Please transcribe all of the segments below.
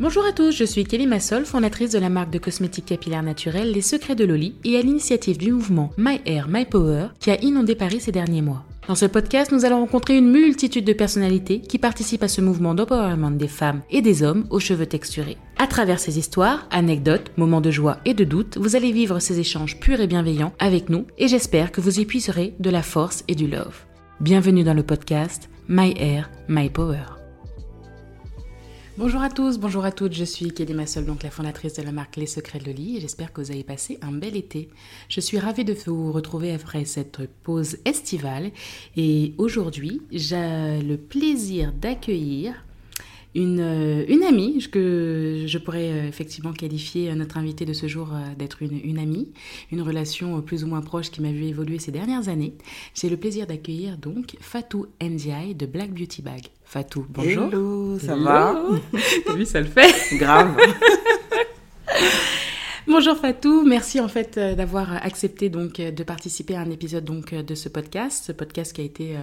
Bonjour à tous, je suis Kelly Massol, fondatrice de la marque de cosmétiques capillaires naturels Les Secrets de Loli et à l'initiative du mouvement My Hair, My Power qui a inondé Paris ces derniers mois. Dans ce podcast, nous allons rencontrer une multitude de personnalités qui participent à ce mouvement d'empowerment des femmes et des hommes aux cheveux texturés. À travers ces histoires, anecdotes, moments de joie et de doute, vous allez vivre ces échanges purs et bienveillants avec nous et j'espère que vous y puiserez de la force et du love. Bienvenue dans le podcast My Hair, My Power. Bonjour à tous, bonjour à toutes, je suis Kelly Massol, donc la fondatrice de la marque Les Secrets de Loli et j'espère que vous avez passé un bel été. Je suis ravie de vous retrouver après cette pause estivale et aujourd'hui j'ai le plaisir d'accueillir une, euh, une, amie que je pourrais euh, effectivement qualifier euh, notre invitée de ce jour d'être une, une, amie, une relation plus ou moins proche qui m'a vu évoluer ces dernières années. J'ai le plaisir d'accueillir donc Fatou Ndiaye de Black Beauty Bag. Fatou, bonjour. Hello, ça va Oui, ça le fait. Grave. Bonjour Fatou, merci en fait d'avoir accepté donc de participer à un épisode donc de ce podcast, ce podcast qui a été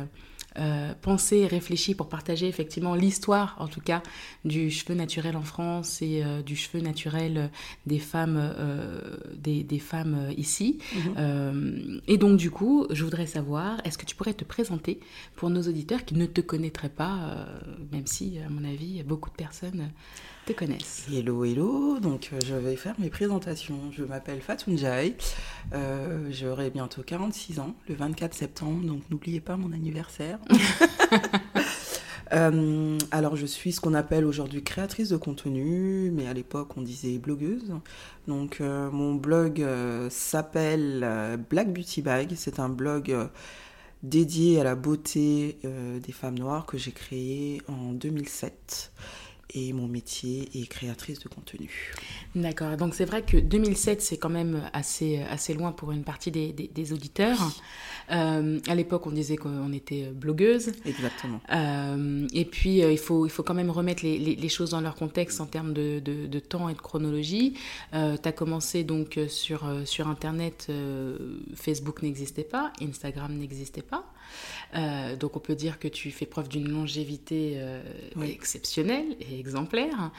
euh, pensé et réfléchi pour partager effectivement l'histoire, en tout cas, du cheveu naturel en France et euh, du cheveu naturel des femmes, euh, des, des, femmes ici. Mhm. et donc, du coup, je voudrais savoir, est-ce que tu pourrais te présenter pour nos auditeurs qui ne te connaîtraient pas, même si, à mon avis, beaucoup de personnes te connaissent. Hello, hello. Donc, euh, je vais faire mes présentations. Je m'appelle Fatou Euh, J'aurai bientôt 46 ans, le 24 septembre. Donc, n'oubliez pas mon anniversaire. Euh, alors, je suis ce qu'on appelle aujourd'hui créatrice de contenu, mais à l'époque, on disait blogueuse. Donc, euh, mon blog s'appelle Black Beauty Bag. C'est un blog dédié à la beauté des femmes noires que j'ai créé en 2007 et mon métier est créatrice de contenu. D'accord, donc c'est vrai que 2007 c'est quand même assez, assez loin pour une partie des, des, auditeurs. Euh, à l'époque on disait qu'on était blogueuse. Exactement. Euh, et puis euh, il, faut, il faut quand même remettre les, les, choses dans leur contexte en termes de, de, de temps et de chronologie. tu as commencé donc sur, sur Internet, Facebook n'existait pas, Instagram n'existait pas. Euh, donc on peut dire que tu fais preuve d'une longévité euh, exceptionnelle et exemplaire.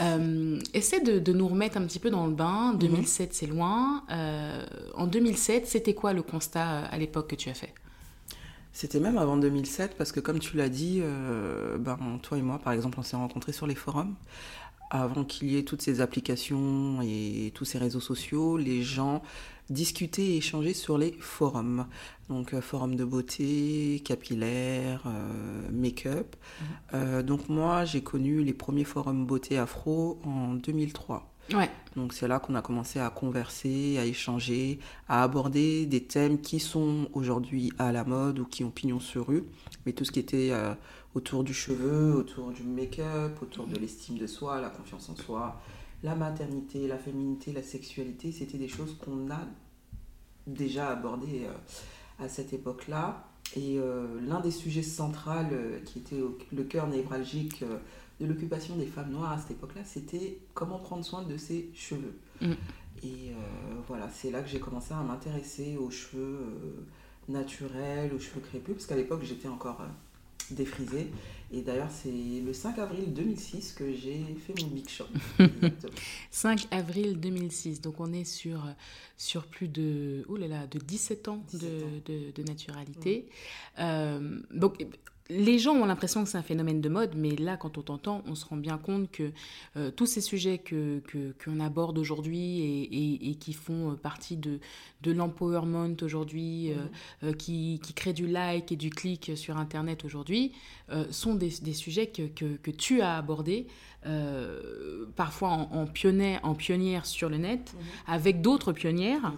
Euh, essaie de, nous remettre un petit peu dans le bain. 2007, mhm. c'est loin. en 2007, c'était quoi le constat à l'époque que tu as fait? C'était même avant 2007 parce que comme tu l'as dit, ben, toi et moi par exemple on s'est rencontrés sur les forums. Avant qu'il y ait toutes ces applications et tous ces réseaux sociaux, les gens discuter et échanger sur les forums. Donc euh, forum de beauté, capillaire, euh, make-up. Mhm. Euh, donc moi j'ai connu les premiers forums beauté afro en 2003. Ouais. Donc c'est là qu'on a commencé à converser, à échanger, à aborder des thèmes qui sont aujourd'hui à la mode ou qui ont pignon sur rue, mais tout ce qui était autour du cheveu, autour du make-up, autour de l'estime de soi, la confiance en soi, la maternité, la féminité, la sexualité, c'était des choses qu'on a déjà abordées euh, à cette époque-là. Et euh, l'un des sujets centraux euh, qui était le cœur névralgique de l'occupation des femmes noires à cette époque-là, c'était comment prendre soin de ses cheveux. Mm. Et voilà, c'est là que j'ai commencé à m'intéresser aux cheveux naturels, aux cheveux crépus, parce qu'à l'époque j'étais encore défrisé. Et d'ailleurs, c'est le 5 avril 2006 que j'ai fait mon Big Show. 5 avril 2006, donc on est sur, sur plus de, oh là là, de 17 ans, de, De, naturalité. Euh, donc les gens ont l'impression que c'est un phénomène de mode, mais là, quand on t'entend, on se rend bien compte que euh, tous ces sujets que, qu'on aborde aujourd'hui et, et, qui font euh, partie de, de l'empowerment aujourd'hui, euh, mmh. qui, qui créent du like et du clic sur Internet aujourd'hui, sont des, des sujets que, que, que, tu as abordés, parfois en, en, en pionnière sur le net, mmh. avec d'autres pionnières.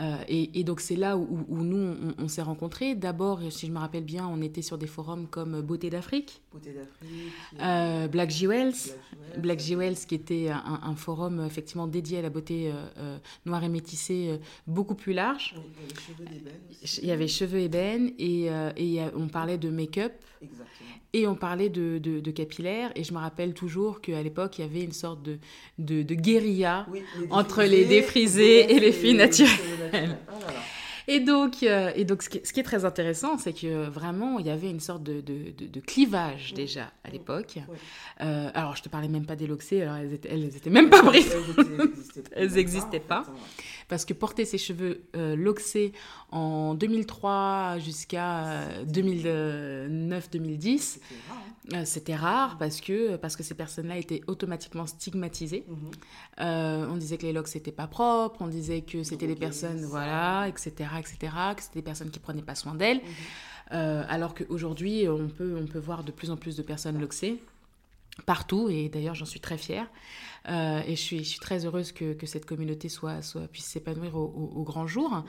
Euh, et, donc c'est là où, nous, on, s'est rencontrés. D'abord, si je me rappelle bien, on était sur des forums comme Beauté d'Afrique. Euh, Black Jewels. Black Jewels, qui était un, forum effectivement dédié à la beauté euh, noire et métissée beaucoup plus large. il y avait cheveux ébènes et, et on parlait de make-up. Et on parlait de, de, capillaire, et je me rappelle toujours qu'à l'époque, il y avait une sorte de, de, guérilla entre les défrisés et les filles naturelles. Oh Et donc, euh, et donc ce, qui, ce, qui, est très intéressant, c'est que vraiment, il y avait une sorte de, de, de, clivage déjà à l'époque. Euh, alors, je te parlais même pas des loxées, alors elles étaient, elles étaient même pas prises. Elles n'existaient pas. Parce que porter ses cheveux euh, loxés en 2003 jusqu'à 2009-2010, euh, c'était rare parce que, parce que ces personnes-là étaient automatiquement stigmatisées. Mhm. on disait que les locks n'étaient pas propres, on disait que c'était des personnes, voilà, etc., etc., que c'était des personnes qui prenaient pas soin d'elles. Mhm. alors qu'aujourd'hui, on peut, on peut voir de plus en plus de personnes loxées partout, et d'ailleurs j'en suis très fière. Euh, et je suis, je suis, très heureuse que, que cette communauté soit, soit, puisse s'épanouir au, grand jour.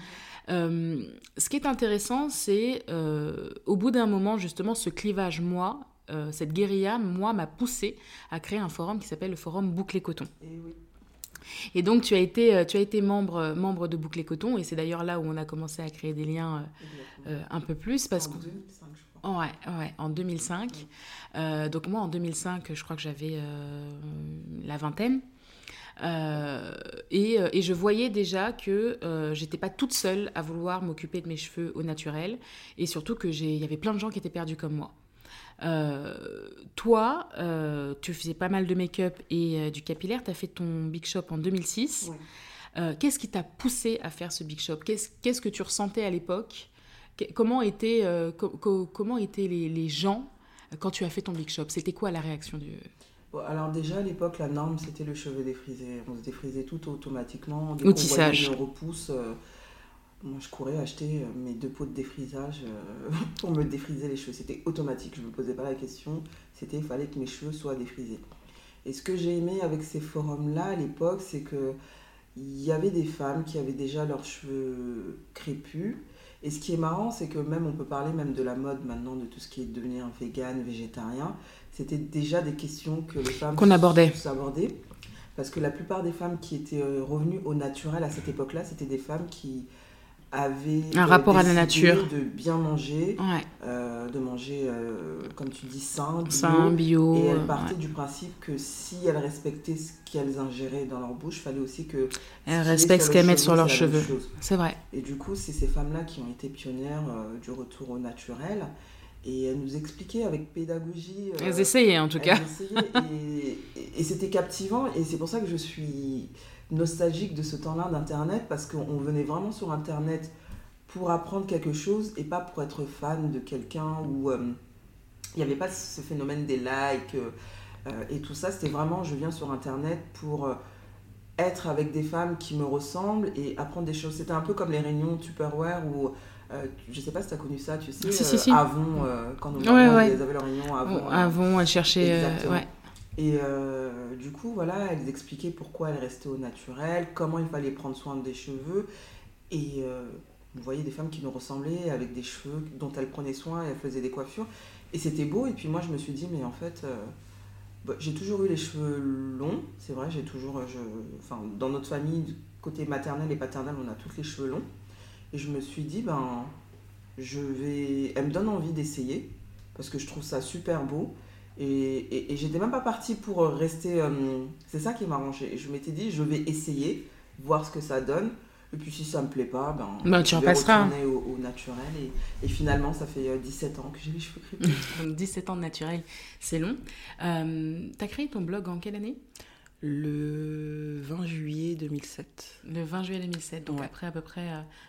Euh, ce qui est intéressant, c'est euh, au bout d'un moment, justement, ce clivage, moi, cette guérilla, moi, m'a poussé à créer un forum qui s'appelle le forum Bouclé Coton. Et, eh oui. et donc, tu as été, tu as été membre, membre de Bouclé Coton, et c'est d'ailleurs là où on a commencé à créer des liens un peu plus. Parce que Ouais, ouais, en 2005. Euh, donc moi, en 2005, je crois que j'avais euh, la vingtaine. Euh, et, et, je voyais déjà que j'étais pas toute seule à vouloir m'occuper de mes cheveux au naturel. Et surtout qu'il y avait plein de gens qui étaient perdus comme moi. toi, tu faisais pas mal de make-up et du capillaire. Tu as fait ton Big Shop en 2006. Qu'est-ce qui t'a poussé à faire ce Big Shop? Qu'est-ce que tu ressentais à l'époque? Comment étaient, euh, comment étaient les, gens quand tu as fait ton Big Shop? C'était quoi la réaction du... alors déjà à l'époque la norme c'était le cheveu défrisé. On se défrisait tout automatiquement. Dès Au tissage. repousse, euh, moi je courais acheter euh, mes deux pots de défrisage pour me défriser les cheveux. C'était automatique, je ne me posais pas la question. C'était il fallait que mes cheveux soient défrisés. Et ce que j'ai aimé avec ces forums-là à l'époque, c'est que il y avait des femmes qui avaient déjà leurs cheveux crépus et ce qui est marrant, c'est que même on peut parler même de la mode maintenant, de tout ce qui est devenir vegan, végétarien. C'était déjà des questions que les femmes qu'on abordait. Parce que la plupart des femmes qui étaient euh, revenues au naturel à cette époque-là, c'était des femmes qui avait un rapport à la nature. de bien manger euh, de manger euh, comme tu dis sain bio, sain, bio et elles partaient du principe que si elles respectaient ce qu'elles ingéraient dans leur bouche fallait aussi que elles respectent ce qu'elles mettent sur leurs cheveux. c'est vrai. Et du coup c'est ces femmes là qui ont été pionnières euh, du retour au naturel. Et elles nous expliquaient avec pédagogie elles essayaient en tout cas. et, et c'était captivant. Et c'est pour ça que je suis nostalgique de ce temps-là d'Internet parce qu'on venait vraiment sur Internet pour apprendre quelque chose et pas pour être fan de quelqu'un ou euh, il n'y avait pas ce phénomène des likes euh, et tout ça. C'était vraiment je viens sur Internet pour euh, être avec des femmes qui me ressemblent et apprendre des choses. C'était un peu comme les réunions Tupperware où je sais pas si tu as connu ça, tu sais, si, Avon, quand nos ouais, ouais. avaient leur réunion Avon. Avon, elles cherchaient. ouais. Et euh, du coup, voilà, elles expliquaient pourquoi elles restaient au naturel, comment il fallait prendre soin des cheveux. Et euh, vous voyez des femmes qui nous ressemblaient avec des cheveux dont elles prenaient soin et elles faisaient des coiffures. Et c'était beau. Et puis moi, je me suis dit, mais en fait, euh, bah, j'ai toujours eu les cheveux longs. C'est vrai, j'ai toujours. Enfin, dans notre famille, côté maternel et paternel, on a tous les cheveux longs. Et je me suis dit, ben, je vais. Elle me donne envie d'essayer parce que je trouve ça super beau. Et, et, j'étais même pas partie pour rester. Euh, c'est ça qui m'a arrangé. Je m'étais dit, je vais essayer, voir ce que ça donne. Et puis si ça me plaît pas, ben, ben tu je vais retourner au, au, naturel. Et, et, finalement, ça fait 17 euh, ans que j'ai les cheveux crépus. 17 ans de naturel, c'est long. Euh, tu as créé ton blog en quelle année? Le 20 juillet 2007. Le 20 juillet 2007, donc après à peu près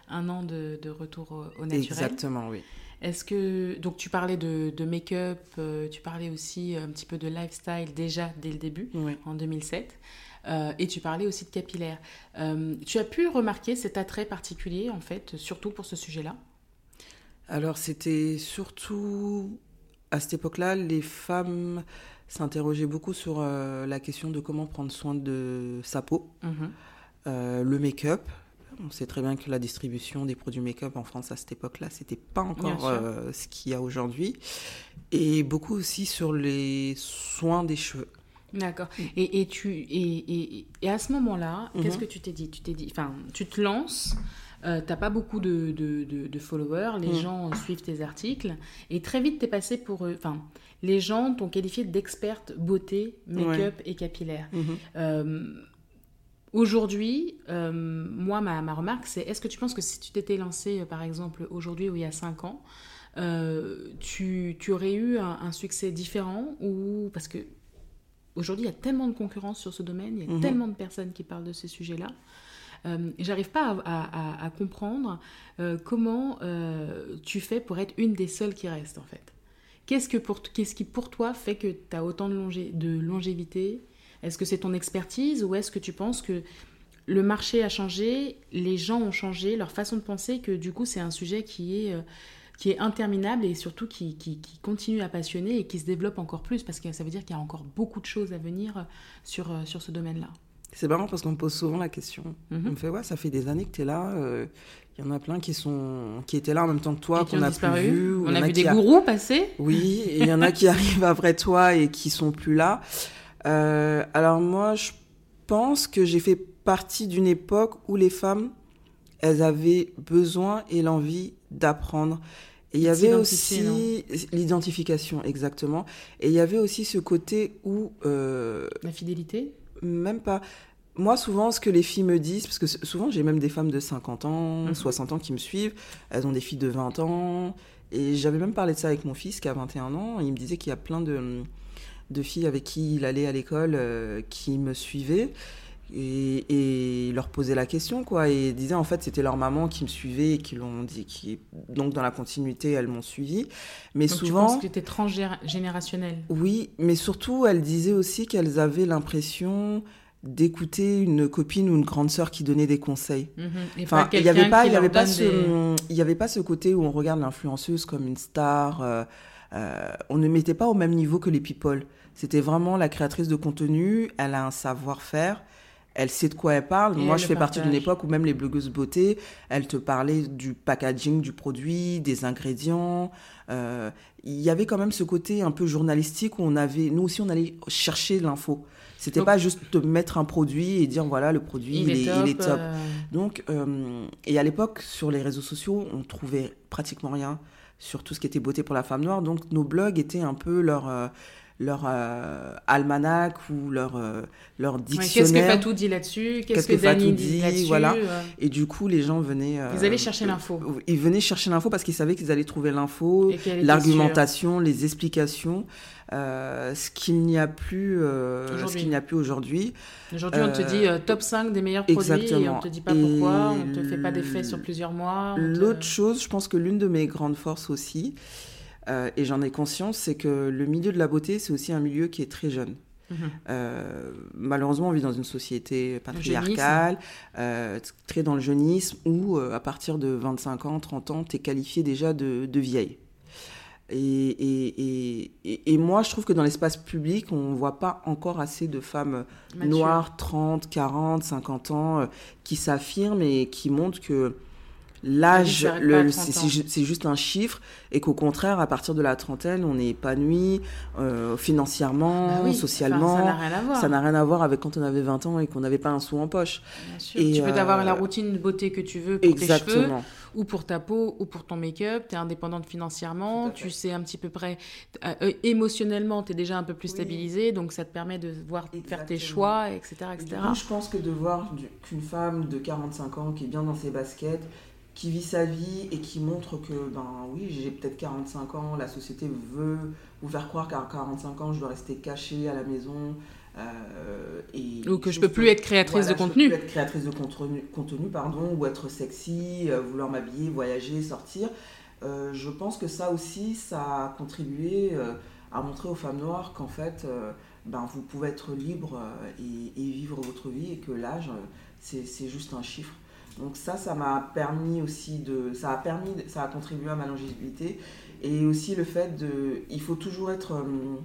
un an de, de retour au, au naturel. Exactement, oui. Est-ce que donc tu parlais de, de make-up, euh, tu parlais aussi un petit peu de lifestyle déjà dès le début en 2007, euh, et tu parlais aussi de capillaire. Euh, tu as pu remarquer cet attrait particulier en fait, surtout pour ce sujet-là? Alors c'était surtout à cette époque-là, les femmes s'interrogeaient beaucoup sur la question de comment prendre soin de sa peau, mm-hmm. le make-up. On sait très bien que la distribution des produits make-up en France à cette époque-là, c'était pas encore euh, ce qu'il y a aujourd'hui. Et beaucoup aussi sur les soins des cheveux. D'accord. Mm. Et, et, tu, et, et, à ce moment-là, qu'est-ce mhm. que tu t'es dit? Tu t'es dit, enfin, tu te lances. Euh, t'as pas beaucoup de, de, de, followers, les mm. gens suivent tes articles, et très vite t'es passé pour, enfin, les gens t'ont qualifié d'experte beauté, make-up et capillaire. Mhm. Euh, Aujourd'hui, euh, moi, ma, ma remarque, c'est est-ce que tu penses que si tu t'étais lancé, euh, par exemple, aujourd'hui ou il y a 5 ans, euh, tu, tu, aurais eu un, un, succès différent ou parce que aujourd'hui il y a tellement de concurrence sur ce domaine, il y a mmh. tellement de personnes qui parlent de ces sujets-là. Euh, J'arrive pas à, à, à comprendre euh, comment tu fais pour être une des seules qui reste en fait. Qu'est-ce, que pour, qu'est-ce qui pour toi fait que tu as autant de, longé, de longévité Est-ce que c'est ton expertise ou est-ce que tu penses que le marché a changé, les gens ont changé, leur façon de penser, que du coup c'est un sujet qui est qui est interminable et surtout qui, qui, qui, continue à passionner et qui se développe encore plus parce que ça veut dire qu'il y a encore beaucoup de choses à venir sur, euh, sur ce domaine-là? C'est marrant parce qu'on me pose souvent la question. Mm -hmm. On me fait, ouais, ça fait des années que tu es là. Il euh, y en a plein qui, sont, qui étaient là en même temps que toi, qu'on a plus vu. On a vu des gourous passer. Oui, et il y en a qui arrivent après toi et qui sont plus là. Euh, alors moi, je pense que j'ai fait partie d'une époque où les femmes, elles avaient besoin et l'envie d'apprendre et il y avait aussi l'identification, exactement. Et il y avait aussi ce côté où... Euh, La fidélité? Même pas. Moi, souvent, ce que les filles me disent, parce que souvent, j'ai même des femmes de 50 ans, mmh. 60 ans qui me suivent, elles ont des filles de 20 ans. Et j'avais même parlé de ça avec mon fils qui a 21 ans. Il me disait qu'il y a plein de, de filles avec qui il allait à l'école euh, qui me suivaient et, et, leur poser la question quoi et disaient en fait c'était leur maman qui me suivait et qui l'ont dit qui donc dans la continuité elles m'ont suivi mais donc souvent tu penses que c'était transgénérationnel? Oui mais surtout elles disaient aussi qu'elles avaient l'impression d'écouter une copine ou une grande sœur qui donnait des conseils. Mmh, enfin, il y avait pas, il y avait pas ce, des... il y avait pas ce côté où on regarde l'influenceuse comme une star. Euh, euh, on ne mettait pas au même niveau que les people. C'était vraiment la créatrice de contenu. Elle a un savoir-faire elle sait de quoi elle parle. Et Moi, elle je fais partage. partie d'une époque où même les blogueuses beauté, elles te parlaient du packaging du produit, des ingrédients. Euh, il y avait quand même ce côté un peu journalistique où on avait, nous aussi, on allait chercher l'info. C'était pas juste te mettre un produit et dire voilà le produit il, il, est, top, il est, top. Euh... Donc euh, et à l'époque sur les réseaux sociaux on trouvait pratiquement rien sur tout ce qui était beauté pour la femme noire. Donc nos blogs étaient un peu leur leur euh, almanach ou leur, euh, leur dictionnaire. Qu'est-ce que Fatou dit là-dessus? Qu'est-ce que, que Dani dit, là-dessus voilà. Et du coup, les gens venaient... Euh, ils allaient chercher l'info. Ils venaient chercher l'info parce qu'ils savaient qu'ils allaient trouver l'info, l'argumentation, les explications. Euh, ce qu'il n'y a plus euh, ce qu'il n'y a plus aujourd'hui. Aujourd'hui, on te dit euh, top 5 des meilleurs produits exactement. et on te dit pas pourquoi, on te fait pas d'effet sur plusieurs mois. L'autre te... chose, je pense que l'une de mes grandes forces aussi, euh, et j'en ai conscience, c'est que le milieu de la beauté, c'est aussi un milieu qui est très jeune. Mmh. Euh, malheureusement, on vit dans une société patriarcale, euh, très dans le jeunisme, où à partir de 25 ans, 30 ans, tu es qualifié déjà de, de vieille. Et, et, et, et, moi, je trouve que dans l'espace public, on ne voit pas encore assez de femmes Mature. noires, 30, 40, 50 ans, qui s'affirment et qui montrent que l'âge, c'est juste un chiffre, et qu'au contraire, à partir de la trentaine, on est épanoui euh, financièrement, bah oui, socialement. Ça n'a rien, rien, à voir avec quand on avait 20 ans et qu'on n'avait pas un sou en poche. Et tu peux euh, avoir la routine de beauté que tu veux pour exactement. tes cheveux, ou pour ta peau, ou pour ton make-up. Tu es indépendante financièrement, tu sais un petit peu près. Euh, émotionnellement, tu es déjà un peu plus oui. stabilisé, donc ça te permet de voir exactement. faire tes choix, etc. etc. Coup, je pense que de voir qu'une femme de 45 ans qui est bien dans ses baskets, qui vit sa vie et qui montre que, ben oui, j'ai peut-être 45 ans, la société veut vous faire croire qu'à 45 ans, je dois rester cachée à la maison. Euh, et ou que je peux plus être créatrice voilà, de contenu. Je peux plus être créatrice de contenu, contenu pardon, ou être sexy, euh, vouloir m'habiller, voyager, sortir. Euh, je pense que ça aussi, ça a contribué à montrer aux femmes noires qu'en fait, ben, vous pouvez être libre et, et, vivre votre vie et que l'âge, c'est juste un chiffre. Donc ça, ça m'a permis aussi de, ça a permis, ça a contribué à ma longévité et aussi le fait de, il faut toujours être, euh,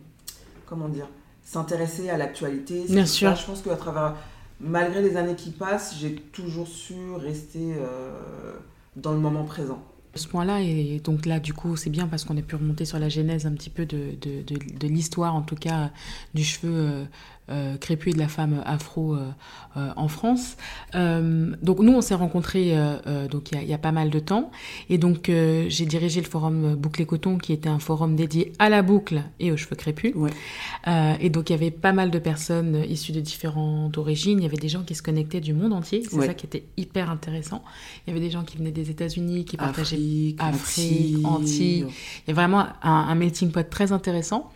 comment dire, s'intéresser à l'actualité. Bien sûr. Ça, je pense qu'à travers, malgré les années qui passent, j'ai toujours su rester euh, dans le moment présent. Ce point-là, et donc là, du coup, c'est bien parce qu'on a pu remonter sur la genèse un petit peu de, de, de, de l'histoire, en tout cas, du cheveu euh, euh, crépus de la femme afro euh, euh, en France. Euh, donc nous, on s'est rencontrés euh, donc il y, y, a pas mal de temps, et donc j'ai dirigé le forum Boucle Coton, qui était un forum dédié à la boucle et aux cheveux crépus. Ouais. et donc il y avait pas mal de personnes issues de différentes origines. Il y avait des gens qui se connectaient du monde entier. C'est ouais. ça qui était hyper intéressant. Il y avait des gens qui venaient des États-Unis, qui partageaient Afrique, Afrique, Antilles. Il y a vraiment un, un melting pot très intéressant.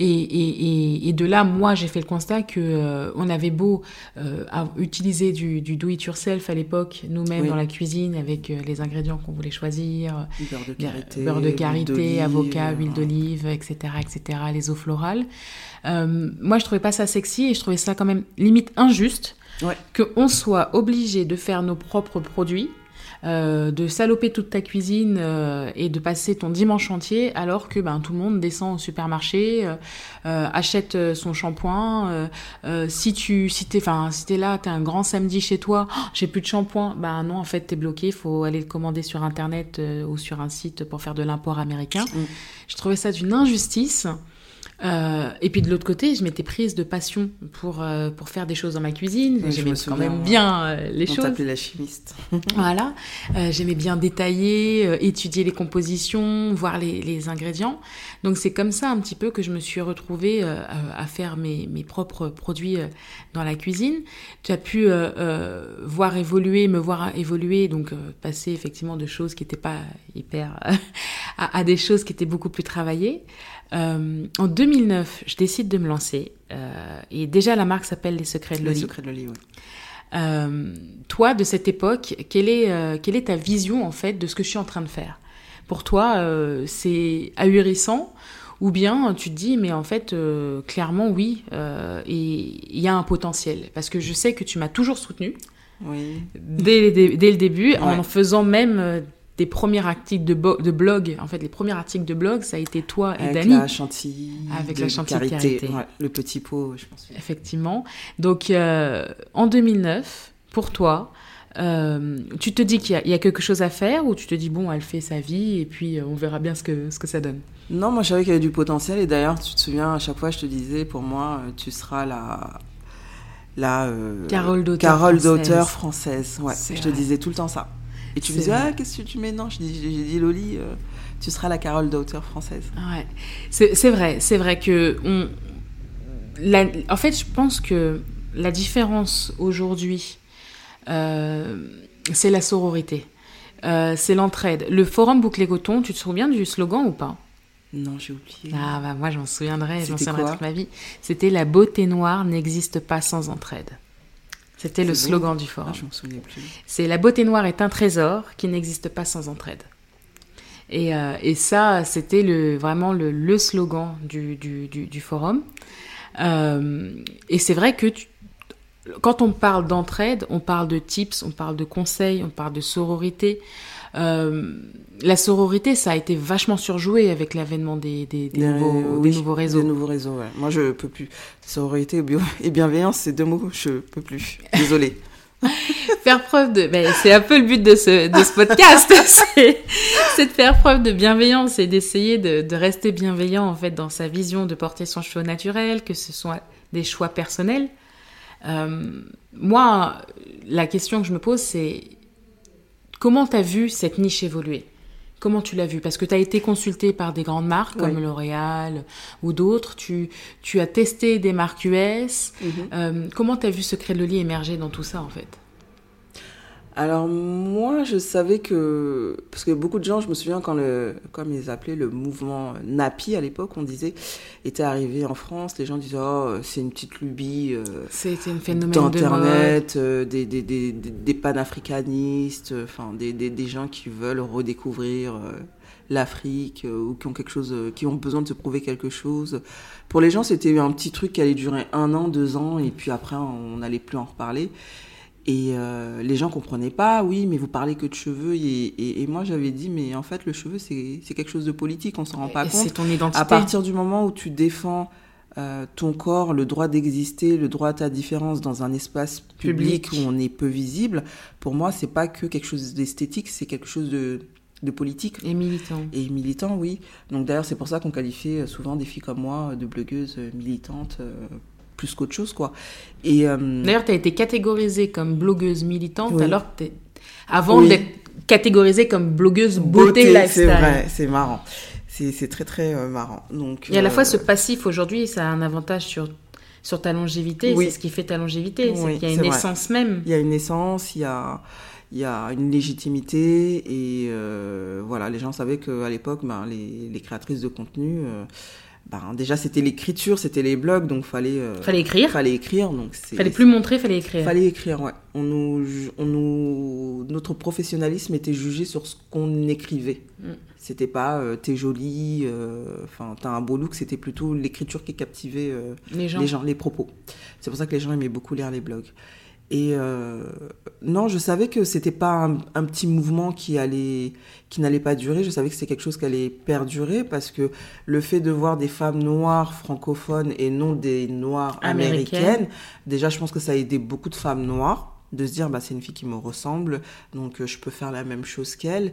Et, et, et, de là, moi, j'ai fait le constat que euh, on avait beau euh, utiliser du, du do-it-yourself à l'époque, nous-mêmes oui. dans la cuisine, avec euh, les ingrédients qu'on voulait choisir, beurre de karité, beurre de karité avocat, huile d'olive, etc., etc., les eaux florales. Euh, moi, je trouvais pas ça sexy et je trouvais ça quand même limite injuste ouais. qu'on soit obligé de faire nos propres produits euh, de saloper toute ta cuisine euh, et de passer ton dimanche entier alors que ben, tout le monde descend au supermarché, euh, achète son shampoing. si tu si t'es, si t'es là, t'es un grand samedi chez toi, oh, j'ai plus de shampoing, ben non, en fait, t'es bloqué, il faut aller le commander sur Internet ou sur un site pour faire de l'import américain. Mm. Je trouvais ça d'une injustice. Euh, et puis de l'autre côté, je m'étais prise de passion pour, euh, pour faire des choses dans ma cuisine. Oui, J'aimais quand même bien euh, les on choses. On la chimiste. voilà. Euh, J'aimais bien détailler, euh, étudier les compositions, voir les, les ingrédients. Donc c'est comme ça un petit peu que je me suis retrouvée euh, à faire mes, mes propres produits dans la cuisine. Tu as pu voir évoluer, me voir évoluer, donc passer effectivement de choses qui n'étaient pas hyper... à, à des choses qui étaient beaucoup plus travaillées. Euh, en 2009, je décide de me lancer. Euh, et déjà, la marque s'appelle Les Secrets de Loli. Les Secrets de Loli, oui. Euh, toi, de cette époque, quelle est, quelle est ta vision, en fait, de ce que je suis en train de faire? Pour toi, c'est ahurissant ou bien tu te dis, mais en fait, clairement, oui, et il y a un potentiel? Parce que je sais que tu m'as toujours soutenu. Oui. Dès, dès, dès, le début, ouais. en faisant même des premiers articles de, de, blog, en fait, les premiers articles de blog, ça a été toi et Avec Dani. La chantilly. Avec la chantilly carité. carité. Ouais, le petit pot, je pense. Effectivement. Donc, euh, en 2009, pour toi, euh, tu te dis qu'il y, y, a quelque chose à faire ou tu te dis, bon, elle fait sa vie et puis euh, on verra bien ce que, ce que ça donne? Non, moi, je savais qu'il y avait du potentiel et d'ailleurs, tu te souviens, à chaque fois, je te disais, pour moi, tu seras la. La Carole d'auteur française. française. Ouais, je te disais tout le temps ça. Et tu me disais, ah, qu'est-ce que tu mets? Non, j'ai dit, Loli, euh, tu seras la Carole d'auteur française. Ouais, c'est vrai, c'est vrai que. On, la, en fait, je pense que la différence aujourd'hui, euh, c'est la sororité. Euh, c'est l'entraide. Le forum Bouclé Coton, tu te souviens du slogan ou pas? Non, j'ai oublié. Ah, bah moi, j'en souviendrai, j'en souviendrai toute ma vie. C'était La beauté noire n'existe pas sans entraide. C'était le slogan du forum. Ah, je m'en souviens plus. C'est la beauté noire est un trésor qui n'existe pas sans entraide. Et, euh, et ça, c'était le, vraiment le, le slogan du, du, du, du forum. Euh, et c'est vrai que tu, quand on parle d'entraide, on parle de tips, on parle de conseils, on parle de sororité. Euh, la sororité, ça a été vachement surjoué avec l'avènement des, des, des, nouveaux, oui, des, nouveaux, réseaux. Des nouveaux réseaux, ouais. Moi, je peux plus. Sororité et bienveillance, c'est deux mots, je peux plus. Désolée. faire preuve de ben, c'est un peu le but de ce, de ce podcast c'est de faire preuve de bienveillance et d'essayer de, de, rester bienveillant en fait dans sa vision de porter son choix naturel que ce soit des choix personnels euh, moi la question que je me pose c'est comment tu as vu cette niche évoluer? Comment tu l'as vu? Parce que tu as été consulté par des grandes marques comme. L'Oréal ou d'autres. Tu, tu, as testé des marques US. Mm -hmm. euh, comment tu as vu Secret de Loli émerger dans tout ça, en fait? Alors moi, je savais que parce que beaucoup de gens, je me souviens quand le comme ils appelaient le mouvement Napi à l'époque, on disait était arrivé en France, les gens disaient oh c'est une petite lubie euh, c'était un phénomène d'internet, de euh, des, des, des, des panafricanistes, enfin des, des, des gens qui veulent redécouvrir euh, l'Afrique ou qui ont quelque chose, qui ont besoin de se prouver quelque chose. Pour les gens, c'était un petit truc qui allait durer un an, deux ans, et puis après on n'allait plus en reparler. Et euh, les gens comprenaient pas, oui, mais vous parlez que de cheveux. Et, et, et moi, j'avais dit, mais en fait, le cheveu, c'est quelque chose de politique, on s'en rend pas et compte. C'est ton identité. À partir du moment où tu défends euh, ton corps, le droit d'exister, le droit à ta différence dans un espace public, public. où on est peu visible, pour moi, c'est pas que quelque chose d'esthétique, c'est quelque chose de de politique. Et militants. Et militants, oui. Donc d'ailleurs, c'est pour ça qu'on qualifie souvent des filles comme moi de blogueuses militantes plus qu'autre chose, quoi. Et d'ailleurs, tu as été catégorisée comme blogueuse militante alors que avant d'être catégorisée comme blogueuse beauté, beauté lifestyle. C'est vrai, c'est marrant. C'est très très marrant. Donc, et à la fois, ce passif aujourd'hui, ça a un avantage sur sur ta longévité. C'est ce qui fait ta longévité. c'est qu'il y a une essence même. Il y a une essence, il y a, il y a une légitimité. Et euh, voilà, les gens savaient qu'à l'époque, ben, les, les, créatrices de contenu. Ben, déjà c'était l'écriture, c'était les blogs, donc fallait euh, fallait écrire. Fallait écrire, donc fallait plus montrer, fallait écrire. Fallait écrire, ouais. On nous, on nous, notre professionnalisme était jugé sur ce qu'on écrivait. Mm. C'était pas euh, t'es jolie, euh, enfin t'as un beau look, c'était plutôt l'écriture qui captivait euh, les, gens. les propos. C'est pour ça que les gens aimaient beaucoup lire les blogs. Et non, je savais que c'était pas un, petit mouvement qui allait, qui n'allait pas durer. Je savais que c'était quelque chose qui allait perdurer parce que le fait de voir des femmes noires francophones et non des noires américaines, déjà, je pense que ça a aidé beaucoup de femmes noires de se dire bah c'est une fille qui me ressemble, donc je peux faire la même chose qu'elle.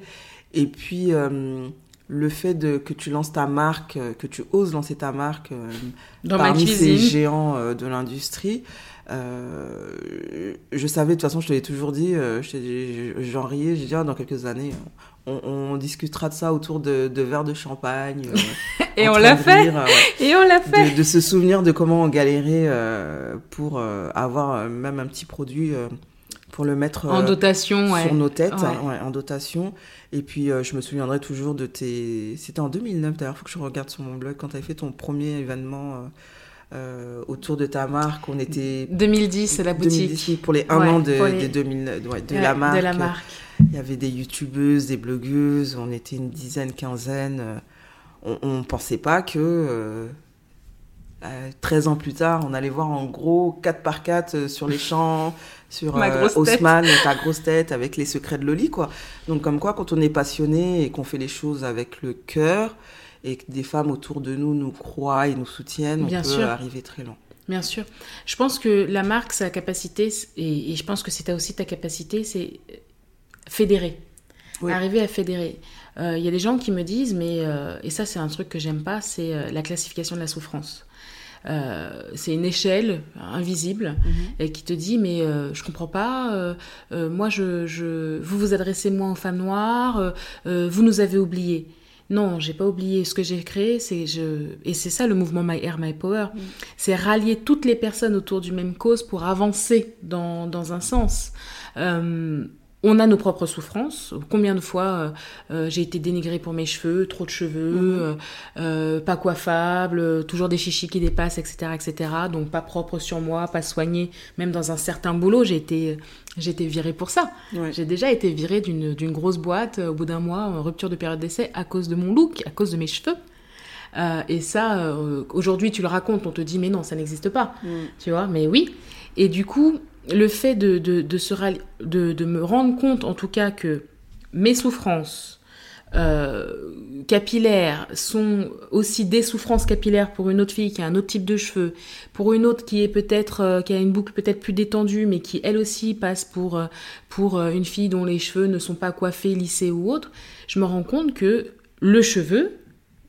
Et puis, euh, le fait de, que tu lances ta marque, euh, que tu oses lancer ta marque euh, Dans parmi ces géants de l'industrie, je savais, de toute façon, je te l'ai toujours dit, j'en riais, j'ai dit, ah, dans quelques années, on, discutera de ça autour de, verres de champagne. Et on l'a fait. Et on l'a fait. De, de, se souvenir de comment on galérait pour avoir même un petit produit pour le mettre en dotation sur nos têtes, en dotation. Et puis, euh, je me souviendrai toujours de tes. C'était en 2009, d'ailleurs, il faut que je regarde sur mon blog, quand tu avais fait ton premier événement. Euh, euh, autour de ta marque, on était 2010 la boutique 2010, pour les un an de, de, 2000, de, la marque. de la marque. Il y avait des youtubeuses, des blogueuses, on était une dizaine, quinzaine. On, ne pensait pas que 13 ans plus tard, on allait voir en gros 4 par 4 sur les champs, sur euh, Haussmann, ta grosse tête avec les secrets de Loli, quoi. Donc, comme quoi, quand on est passionné et qu'on fait les choses avec le cœur et que des femmes autour de nous nous croient et nous soutiennent, on peut arriver très loin. Bien sûr. Je pense que la marque, sa capacité, et, je pense que c'est aussi ta capacité, c'est fédérer. Arriver à fédérer. Il euh, y a des gens qui me disent, mais, euh, et ça c'est un truc que j'aime pas, c'est la classification de la souffrance. Euh, c'est une échelle invisible mhm. et qui te dit mais euh, je comprends pas euh, moi je, vous vous adressez moi aux femmes noires vous nous avez oubliés non, j'ai pas oublié. Ce que j'ai créé, c'est je et c'est ça le mouvement My Air My Power, mhm. c'est rallier toutes les personnes autour du même cause pour avancer dans, dans un sens on a nos propres souffrances. Combien de fois euh, euh, j'ai été dénigrée pour mes cheveux, trop de cheveux, mhm. euh, pas coiffable, toujours des chichis qui dépassent, etc., etc. Donc pas propre sur moi, pas soigné. Même dans un certain boulot, j'ai été, j'ai été virée pour ça. J'ai déjà été virée d'une grosse boîte au bout d'un mois, en rupture de période d'essai, à cause de mon look, à cause de mes cheveux. et ça, aujourd'hui, tu le racontes, on te dit mais non, ça n'existe pas. Mm. Tu vois, mais oui. Et du coup, le fait de, de, se de, me rendre compte, en tout cas, que mes souffrances euh, capillaires sont aussi des souffrances capillaires pour une autre fille qui a un autre type de cheveux, pour une autre qui est peut-être euh, qui a une boucle peut-être plus détendue, mais qui elle aussi passe pour euh, pour une fille dont les cheveux ne sont pas coiffés, lissés ou autres. Je me rends compte que le cheveu,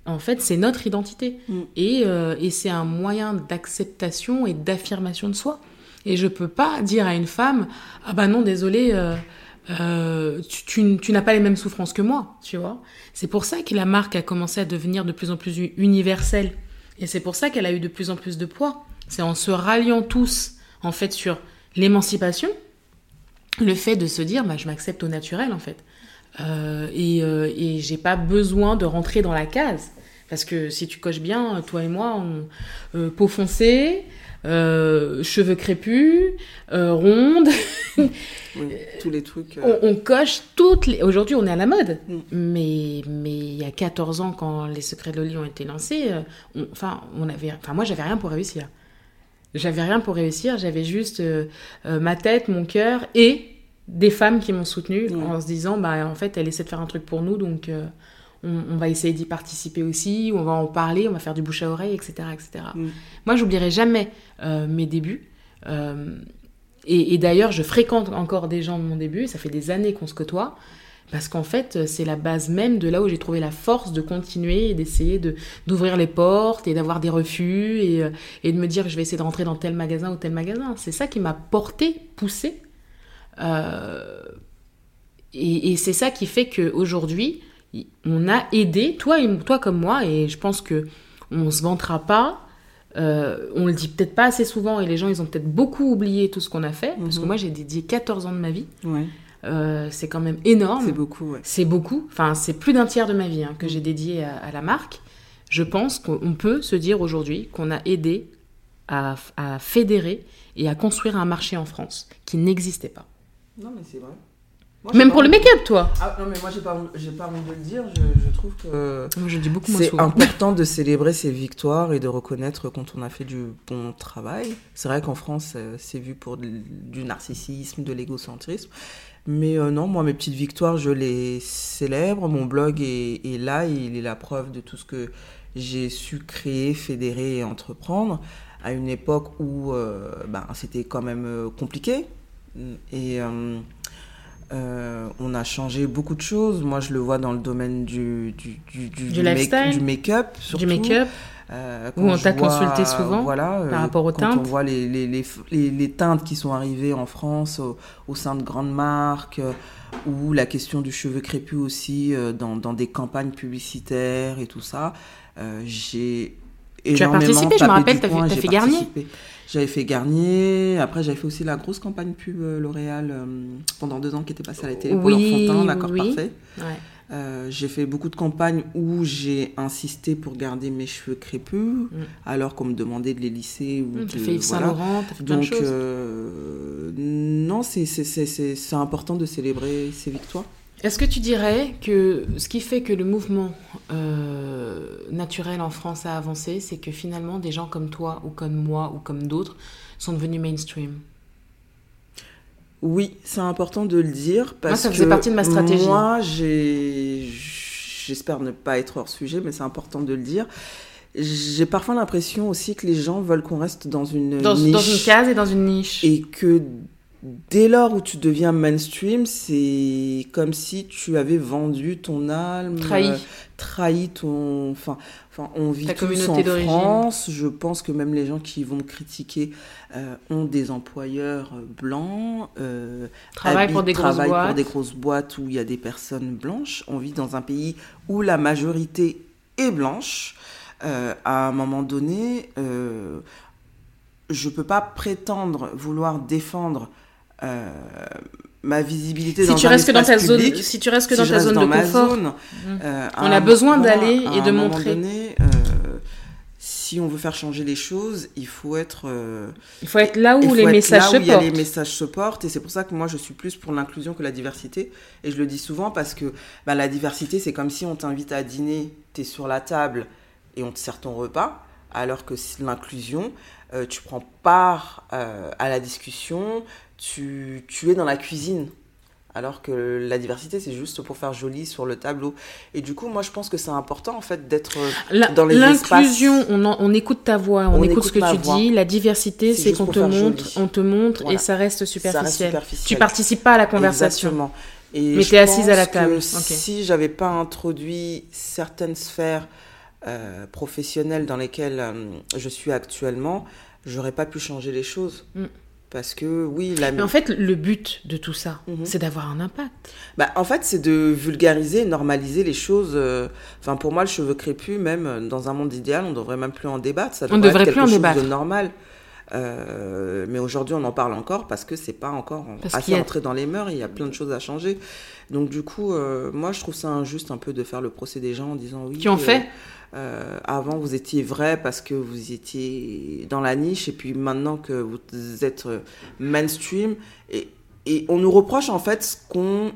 en fait, c'est notre identité mm. et, et c'est un moyen d'acceptation et d'affirmation de soi. Et je peux pas dire à une femme, ah bah non, désolé, euh, euh, tu, tu, n'as pas les mêmes souffrances que moi, tu vois. C'est pour ça que la marque a commencé à devenir de plus en plus universelle. Et c'est pour ça qu'elle a eu de plus en plus de poids. C'est en se ralliant tous, en fait, sur l'émancipation, le fait de se dire, bah, je m'accepte au naturel, en fait. Euh, et, euh, et j'ai pas besoin de rentrer dans la case. Parce que si tu coches bien, toi et moi, on, peau foncée, euh, cheveux crépus, euh, rondes. tous les trucs. Euh. On, coche toutes les. Aujourd'hui, on est à la mode. Mm. Mais, mais il y a 14 ans, quand les secrets de Loli ont été lancés, enfin, on avait, enfin, moi, j'avais rien pour réussir. J'avais rien pour réussir. J'avais juste ma tête, mon cœur et des femmes qui m'ont soutenue mm. en se disant, bah, en fait, elle essaie de faire un truc pour nous, donc on, va essayer d'y participer aussi, on va en parler, on va faire du bouche à oreille, etc. etc. Mm. Moi, j'oublierai jamais euh, mes débuts. Euh, et, d'ailleurs, je fréquente encore des gens de mon début, ça fait des années qu'on se côtoie. Parce qu'en fait, c'est la base même de là où j'ai trouvé la force de continuer et d'essayer de, d'ouvrir les portes et d'avoir des refus et, euh, et, de me dire je vais essayer de rentrer dans tel magasin ou tel magasin. C'est ça qui m'a porté, poussé. Euh, et, et c'est ça qui fait qu'aujourd'hui, on a aidé, toi, et, toi comme moi, et je pense que on se vantera pas. Euh, on le dit peut-être pas assez souvent et les gens ils ont peut-être beaucoup oublié tout ce qu'on a fait parce que mhm. moi j'ai dédié 14 ans de ma vie ouais. Euh, c'est quand même énorme. C'est beaucoup, C'est beaucoup. Enfin, c'est plus d'un tiers de ma vie hein, que j'ai dédié à, la marque. Je pense qu'on peut se dire aujourd'hui qu'on a aidé à, fédérer et à construire un marché en France qui n'existait pas. Non, mais c'est vrai. Même pour le make-up, toi ah, Non, mais moi, j'ai pas, pas envie de le dire. Je, trouve que. je dis beaucoup C'est important de célébrer ses victoires et de reconnaître quand on a fait du bon travail. C'est vrai qu'en France, euh, c'est vu pour du narcissisme, de l'égocentrisme. Mais euh, non, moi, mes petites victoires, je les célèbre. Mon blog est, là, il est la preuve de tout ce que j'ai su créer, fédérer et entreprendre à une époque où euh, ben, c'était quand même compliqué. Et on a changé beaucoup de choses. Moi, je le vois dans le domaine du, du, du, du, du make-up. Du make-up. Euh, Où on t'a consulté souvent voilà, par rapport aux teintes Quand on voit les, les, les, les, teintes qui sont arrivées en France au, sein de grandes marques, euh, ou la question du cheveu crépus aussi euh, dans, dans, des campagnes publicitaires et tout ça, j'ai tu as participé, je me rappelle, tu as, fait Garnier. J'avais fait Garnier, après j'avais fait aussi la grosse campagne pub L'Oréal pendant deux ans qui était passée à la télé pour l'enfantin, l'accord parfait. Ouais. Euh, j'ai fait beaucoup de campagnes où j'ai insisté pour garder mes cheveux crépus, mm. alors qu'on me demandait de les lisser. Ou mm, tu fait Yves Saint Laurent, tu fait plein Donc, de choses. Euh, non, c'est important de célébrer ces victoires. Est-ce que tu dirais que ce qui fait que le mouvement euh, naturel en France a avancé, c'est que finalement des gens comme toi ou comme moi ou comme d'autres sont devenus mainstream? Oui, c'est important de le dire. Parce moi, ça faisait partie de ma stratégie. Moi, j'espère ne pas être hors sujet, mais c'est important de le dire. J'ai parfois l'impression aussi que les gens veulent qu'on reste dans une dans, niche. Dans une case et dans une niche. Et que dès lors où tu deviens mainstream, c'est comme si tu avais vendu ton âme. Trahi. Euh, trahi ton. Enfin, enfin on vit tous en France. Je pense que même les gens qui vont critiquer euh, ont des employeurs euh, blancs. Euh, travaillent pour des grosses boîtes. pour des grosses boîtes où il y a des personnes blanches. On vit dans un pays où la majorité est blanche. à un moment donné, je ne peux pas prétendre vouloir défendre ma visibilité si dans tu restes que dans ta zone si tu restes que dans ta zone de confort mmh. euh, on a besoin d'aller et de montrer donné, euh, si on veut faire changer les choses il faut être euh, il faut être là où les messages se portent les messages se portent et c'est pour ça que moi je suis plus pour l'inclusion que la diversité et je le dis souvent parce que bah, la diversité c'est comme si on t'invite à dîner tu es sur la table et on te sert ton repas alors que l'inclusion tu prends part à la discussion tu, tu es dans la cuisine. Alors que la diversité, c'est juste pour faire joli sur le tableau. Et du coup, moi, je pense que c'est important, en fait, d'être dans les espaces. L'inclusion, on, on, écoute ta voix, on, écoute, ce que tu dis. La diversité, c'est qu'on te montre, on te montre et ça reste superficiel. Ça reste Tu participes pas à la conversation. Exactement. Et Mais tu es assise à la table. Si j'avais pas introduit certaines sphères euh, professionnelles dans lesquelles euh, je suis actuellement, j'aurais pas pu changer les choses. Mm. Parce que oui, la... Mais en fait, le but de tout ça, mhm. c'est d'avoir un impact. Bah, en fait, c'est de vulgariser, normaliser les choses. Euh, enfin, pour moi, le cheveu crépus, même euh, dans un monde idéal, on devrait même plus en débattre. Ça devrait on devrait être plus quelque en chose de normal. Euh, mais aujourd'hui, on en parle encore parce que c'est pas encore assez entré dans les mœurs. Il y a plein de choses à changer. Donc, du coup, moi, je trouve ça injuste un peu de faire le procès des gens en disant oui. Qui ont fait euh, avant, vous étiez vrai parce que vous étiez dans la niche, et puis maintenant que vous êtes euh, mainstream, et, et on nous reproche en fait ce qu'on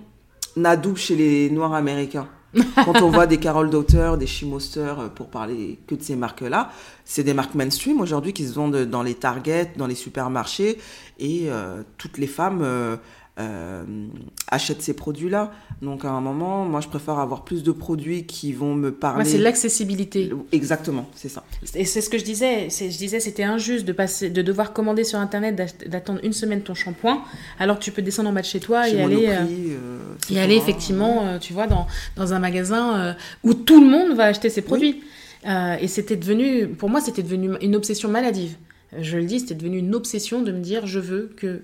adoube chez les Noirs américains. Quand on voit des Carol Daughter, des Shimoster, euh, pour parler que de ces marques-là, c'est des marques mainstream aujourd'hui qui se vendent dans les Target, dans les supermarchés, et toutes les femmes euh, achètent ces produits-là. Donc à un moment, moi je préfère avoir plus de produits qui vont me parler. c'est l'accessibilité. Exactement, c'est ça. Et c'est ce que je disais. Je disais c'était injuste de passer, de devoir commander sur internet, d'attendre une semaine ton shampoing, alors que tu peux descendre en bas de chez toi et aller, euh, euh, et aller effectivement, tu vois, dans, dans un magasin où tout le monde va acheter ses produits. et c'était devenu, pour moi, c'était devenu une obsession maladive. Je le dis, c'était devenu une obsession de me dire, je veux que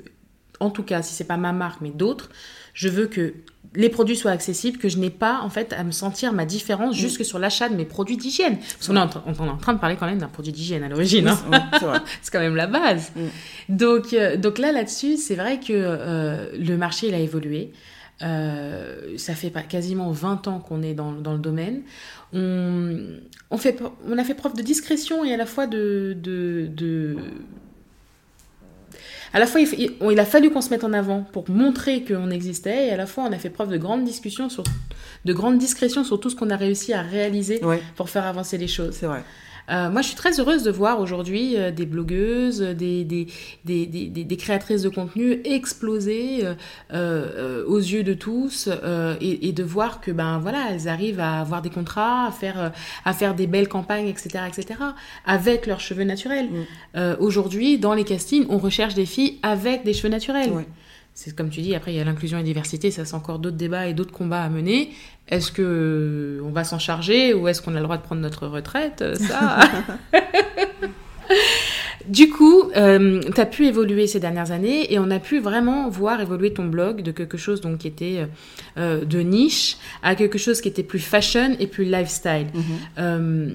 en tout cas, si c'est pas ma marque, mais d'autres, je veux que les produits soient accessibles, que je n'ai pas en fait à me sentir ma différence mm. jusque sur l'achat de mes produits d'hygiène. Parce qu'on est, en, en train de parler quand même d'un produit d'hygiène à l'origine. Hein. c'est quand même la base. Mm. Donc, euh, donc là, là-dessus, c'est vrai que euh, le marché, il a évolué. Euh, ça fait pas, quasiment 20 ans qu'on est dans, dans, le domaine. On, on, fait, on a fait preuve de discrétion et à la fois de, de, de à la fois, il, a fallu qu'on se mette en avant pour montrer qu'on existait, et à la fois, on a fait preuve de grande discussion, sur, de grande discrétion sur tout ce qu'on a réussi à réaliser pour faire avancer les choses. C'est vrai. Euh, moi, je suis très heureuse de voir aujourd'hui euh, des blogueuses, des, des, des, des, créatrices de contenu exploser euh, aux yeux de tous et, et, de voir que, ben voilà, elles arrivent à avoir des contrats, à faire, à faire des belles campagnes, etc., etc., avec leurs cheveux naturels. Mm. aujourd'hui, dans les castings, on recherche des filles avec des cheveux naturels c'est comme tu dis, après il y a l'inclusion et la diversité, ça c'est encore d'autres débats et d'autres combats à mener. Est-ce que on va s'en charger ou est-ce qu'on a le droit de prendre notre retraite Ça. du coup, euh, tu as pu évoluer ces dernières années et on a pu vraiment voir évoluer ton blog de quelque chose donc, qui était euh, de niche à quelque chose qui était plus fashion et plus lifestyle. Mm-hmm. Euh,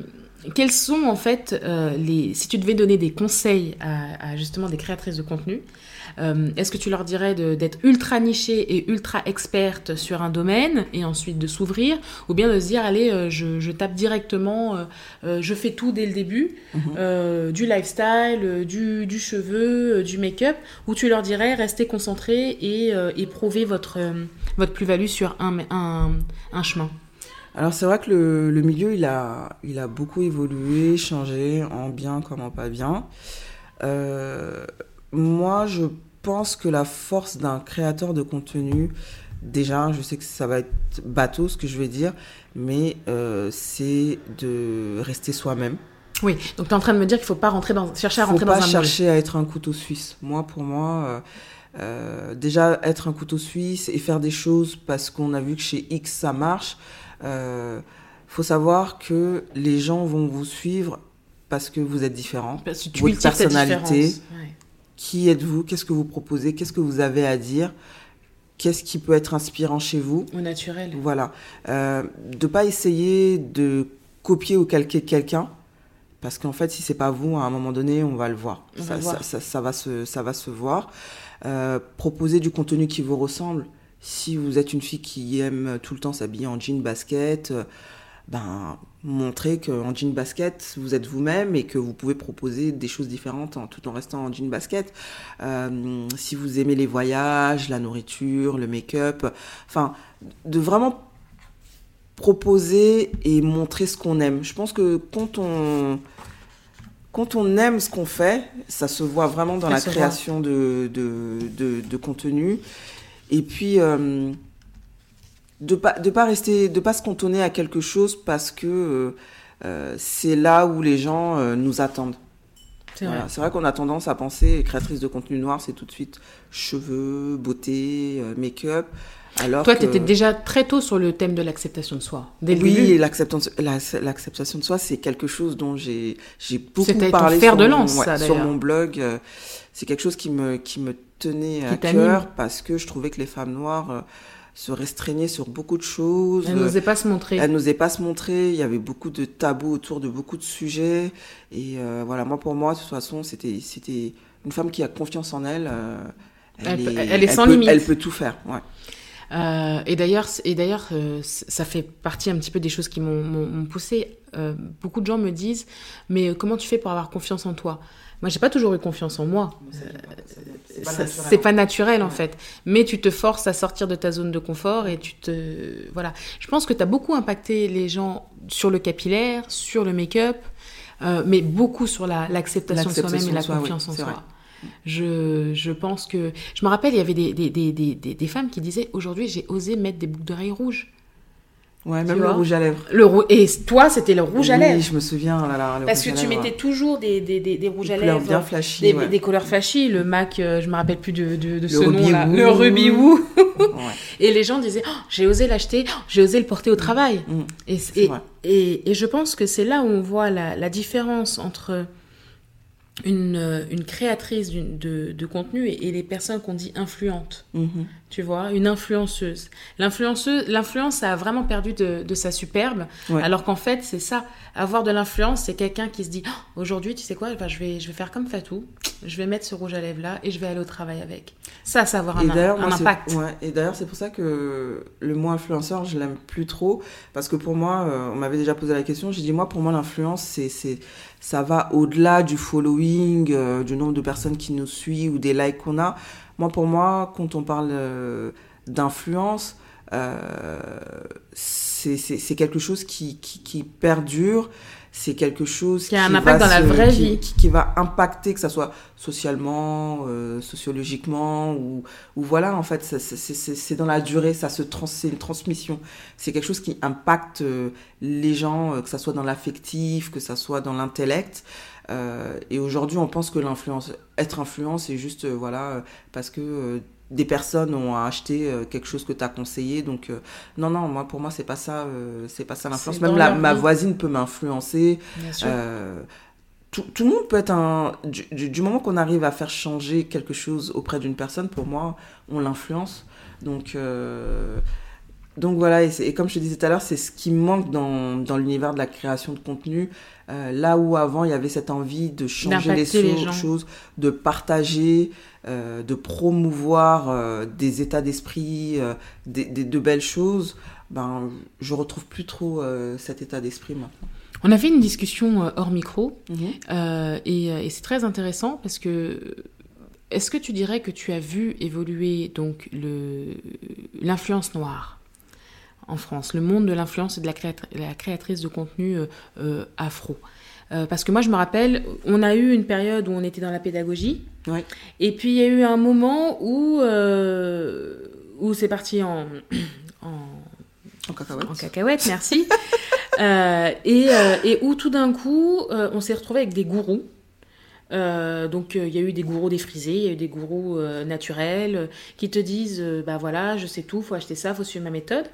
quels sont en fait les... Si tu devais donner des conseils à justement des créatrices de contenu, euh, est-ce que tu leur dirais d'être ultra nichée et ultra experte sur un domaine et ensuite de s'ouvrir ou bien de se dire allez euh, je, tape directement euh, je fais tout dès le début mhm. du lifestyle du, du cheveu du make-up ou tu leur dirais restez concentrés et, et prouvez votre, votre plus-value sur un, un, un chemin? Alors c'est vrai que le, le, milieu il a, il a beaucoup évolué, changé en bien comme en pas bien. Euh, moi, je pense que la force d'un créateur de contenu, déjà, je sais que ça va être bateau ce que je vais dire, mais euh, c'est de rester soi-même. Oui, donc tu es en train de me dire qu'il ne faut pas rentrer dans, chercher à rentrer dans un Faut pas chercher à être un couteau suisse. Moi, pour moi, euh, euh, déjà être un couteau suisse et faire des choses parce qu'on a vu que chez X ça marche. Il faut savoir que les gens vont vous suivre parce que vous êtes différent. Parce que tu votre personnalité. Qui êtes-vous? Qu'est-ce que vous proposez? Qu'est-ce que vous avez à dire? Qu'est-ce qui peut être inspirant chez vous? Au naturel. Voilà. Euh, de pas essayer de copier ou calquer quelqu'un. Parce qu'en fait, si c'est pas vous, à un moment donné, on va le voir. Ça, va, ça, ça, va se, ça va se voir. Euh, proposer du contenu qui vous ressemble. Si vous êtes une fille qui aime tout le temps s'habiller en jean basket, euh, ben, montrer qu'en jean basket, vous êtes vous-même et que vous pouvez proposer des choses différentes en, tout en restant en jean basket. Euh, si vous aimez les voyages, la nourriture, le make-up, enfin, de vraiment proposer et montrer ce qu'on aime. Je pense que quand on, quand on aime ce qu'on fait, ça se voit vraiment dans la création de, de, de, contenu. Et puis, euh, de pas de pas rester de pas se cantonner à quelque chose parce que euh, euh, c'est là où les gens euh, nous attendent. C'est vrai, vrai qu'on a tendance à penser créatrice de contenu noir, c'est tout de suite cheveux, beauté, make-up. Alors Toi, tu étais déjà très tôt sur le thème de l'acceptation de soi. Dès oui, l'acceptation de soi, c'est quelque chose dont j'ai beaucoup parlé sur, de lance, mon, sur mon blog. C'est quelque chose qui me, qui me tenait à cœur parce que je trouvais que les femmes noires se restreignait sur beaucoup de choses. Elle n'osait pas se montrer. Elle n'osait pas se montrer. Il y avait beaucoup de tabous autour de beaucoup de sujets. Et euh, voilà, moi, pour moi, de toute façon, c'était, c'était une femme qui a confiance en elle. Euh, elle, est, elle, est, sans limite. Elle peut tout faire, ouais. Euh, et d'ailleurs, et d'ailleurs, ça fait partie un petit peu des choses qui m'ont poussé. beaucoup de gens me disent, mais comment tu fais pour avoir confiance en toi? Moi, j'ai pas toujours eu confiance en moi. C'est pas, naturel, en fait. Mais tu te forces à sortir de ta zone de confort et tu te. Voilà. Je pense que tu as beaucoup impacté les gens sur le capillaire, sur le make-up, euh, mais beaucoup sur l'acceptation de soi-même et la confiance en soi. Je, je pense que... Je me rappelle, il y avait des, des, des, des, des femmes qui disaient, aujourd'hui, j'ai osé mettre des boucles d'oreilles rouges. Ouais, même le rouge à lèvres. Le rou... Et toi, c'était le rouge à lèvres. Oui, je me souviens. Là, là, le Parce que tu mettais toujours des, des, des, des rouges Des à couleurs lèvres. bien flashy, Des, ouais. des couleurs flashy. Le MAC, euh, je me rappelle plus de, de, de ce Ruby nom-là. Le Ruby Woo. Ouais. Et les gens disaient, Oh, j'ai osé l'acheter, oh, j'ai osé le porter au travail. Mm. Et, C'est et, et, et je pense que c'est là où on voit la, la différence entre une, euh, une créatrice de, de contenu et, les personnes qu'on dit influentes. Mhm. Tu vois, une influenceuse. L'influenceuse, l'influence, ça a vraiment perdu de, de sa superbe. Ouais. Alors qu'en fait, c'est ça. Avoir de l'influence, c'est quelqu'un qui se dit Oh, aujourd'hui, tu sais quoi, bah, je, vais, je vais faire comme Fatou, je vais mettre ce rouge à lèvres là et je vais aller au travail avec. Ça, ça va avoir un, moi, impact. ouais, et d'ailleurs, c'est pour ça que le mot influenceur, je l'aime plus trop. Parce que pour moi, euh, on m'avait déjà posé la question. J'ai dit, moi, pour moi, l'influence, c'est, c'est, ça va au-delà du following, euh, du nombre de personnes qui nous suivent ou des likes qu'on a. Moi, pour moi, quand on parle euh, d'influence, euh, c'est, quelque chose qui, qui, qui perdure. C'est quelque chose Qui a un va impact dans la vraie qui- vie. qui, qui va impacter, que ça soit socialement, euh, sociologiquement, ou, ou voilà, en fait, c'est- dans la durée, ça se trans, c'est une transmission. C'est quelque chose qui impacte euh, les gens, euh, que ça soit dans l'affectif, que ça soit dans l'intellect. Euh, et aujourd'hui, on pense que l'influence, être influent, c'est juste, euh, voilà, euh, parce que euh, des personnes ont acheté quelque chose que tu as conseillé. Donc, non, non, moi, pour moi, c'est pas ça, c'est pas ça l'influence. Même la- ma voisine peut m'influencer. Tout, tout le monde peut être un. Du, du- du moment qu'on arrive à faire changer quelque chose auprès d'une personne, pour moi, on l'influence. Donc, euh, donc voilà, et, comme je te disais tout à l'heure, c'est ce qui manque dans, dans l'univers de la création de contenu. Euh, là où avant, il y avait cette envie de changer les, choses, de partager, euh, de promouvoir euh, des états d'esprit, des, des- de belles choses, ben, je retrouve plus trop cet état d'esprit maintenant. On a fait une discussion hors micro euh, et, et c'est très intéressant parce que est-ce que tu dirais que tu as vu évoluer donc l'influence noire? En France, le monde de l'influence et de la, créat- la créatrice de contenu euh, euh, afro Euh, parce que moi, je me rappelle, on a eu une période où on était dans la pédagogie, Ouais. et puis il y a eu un moment où, où c'est parti en, en, En cacahuète. en cacahuète, merci. Euh, et, euh, et où tout d'un coup, euh, on s'est retrouvé avec des gourous. Donc il y a eu des gourous défrisés, il y a eu des gourous naturels qui te disent bah voilà je sais tout, faut acheter ça, faut suivre ma méthode.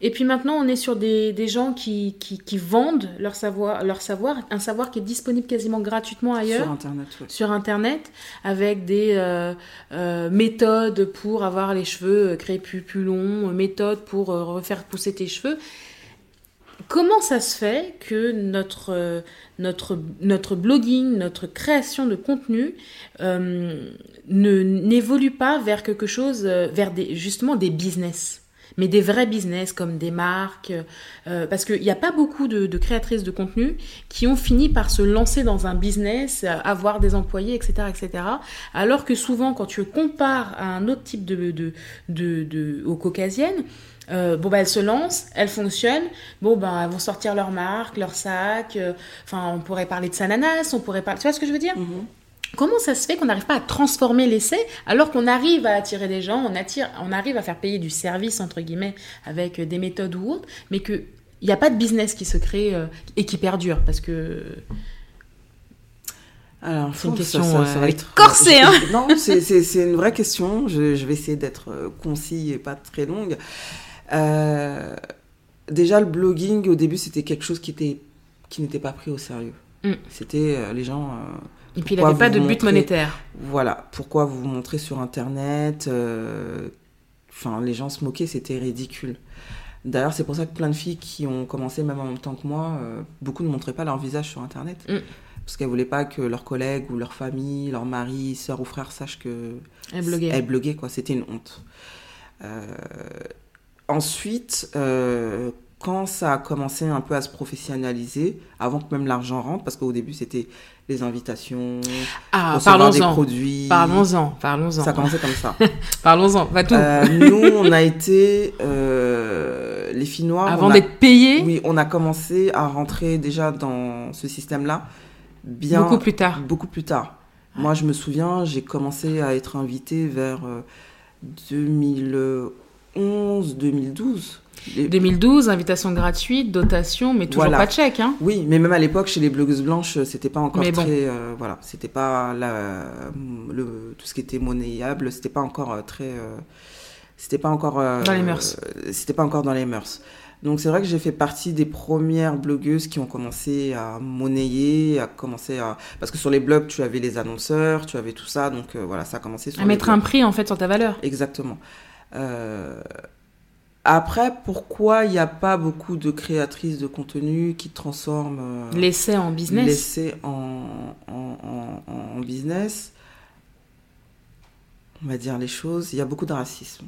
Et puis maintenant on est sur des, des gens qui, qui, qui vendent leur savoir, leur savoir, un savoir qui est disponible quasiment gratuitement ailleurs Sur Internet, ouais. sur internet avec des euh, euh, méthodes pour avoir les cheveux euh, crépus plus longs, euh, méthodes pour euh, refaire pousser tes cheveux. Comment ça se fait que notre, notre, notre blogging, notre création de contenu euh, ne n'évolue pas vers quelque chose, vers des, justement des business? Mais des vrais business comme des marques, euh, parce qu'il n'y a pas beaucoup de, créatrices de contenu qui ont fini par se lancer dans un business, euh, avoir des employés, etc., etc. Alors que souvent, quand tu compares à un autre type de, de, de, de aux caucasiennes, euh, bon bah elles se lancent, elles fonctionnent, bon bah elles vont sortir leur marque, leur sac, enfin on pourrait parler de Sananas, on pourrait parler, tu vois ce que je veux dire? Mhm. Comment ça se fait qu'on n'arrive pas à transformer l'essai alors qu'on arrive à attirer des gens, on, attire, on arrive à faire payer du service, entre guillemets, avec des méthodes ou autres, mais qu'il n'y a pas de business qui se crée euh, et qui perdure Parce que. Alors, C'est une question, ça, ça euh, va être corsée, hein. Non, c'est- une vraie question. Je, je vais essayer d'être euh, concis et pas très longue. Euh, déjà, le blogging, au début, c'était quelque chose qui était qui n'était pas pris au sérieux. Mm. C'était euh, les gens. Et puis il n'avait pas de but montrez- monétaire. voilà, pourquoi vous vous montrez sur Internet euh, Enfin, les gens se moquaient, c'était ridicule. D'ailleurs, c'est pour ça que plein de filles qui ont commencé même en même temps que moi, euh, beaucoup ne montraient pas leur visage sur Internet. Mm. Parce qu'elles voulaient pas que leurs collègues ou leur famille, leur mari, soeur ou frère sachent que Elle bloguait. elles bloguaient, quoi. C'était une honte. Euh, ensuite, euh, quand ça a commencé un peu à se professionnaliser, avant que même l'argent rentre, parce qu'au début c'était les invitations, Ah, des produits. Parlons-en, parlons-en. Ça a commencé comme ça. Parlons-en, va tout. Euh, nous, on a été euh, les filles noires. Avant a- d'être payé, Oui, on a commencé à rentrer déjà dans ce système-là bien beaucoup plus tard. beaucoup plus tard. Moi, je me souviens, j'ai commencé à être invitée vers 2011, 2012. 2012, invitation gratuite, dotation, mais toujours pas de chèque. Hein. Oui, mais même à l'époque, chez les blogueuses blanches, c'était pas encore très. Euh, voilà, c'était pas la, le, tout ce qui était monnayable, c'était pas encore euh, très. Euh, c'était pas encore. dans les mœurs. c'était pas encore dans les mœurs. Donc c'est vrai que j'ai fait partie des premières blogueuses qui ont commencé à monnayer, à commencer à... Parce que sur les blogs, tu avais les annonceurs, tu avais tout ça, donc voilà, ça a commencé sur À mettre un prix en fait sur ta valeur. Exactement. Euh, après, pourquoi il n'y a pas beaucoup de créatrices de contenu qui transforment euh, l'essai en business L'essai en, en, business? On va dire les choses. Il y a beaucoup de racisme.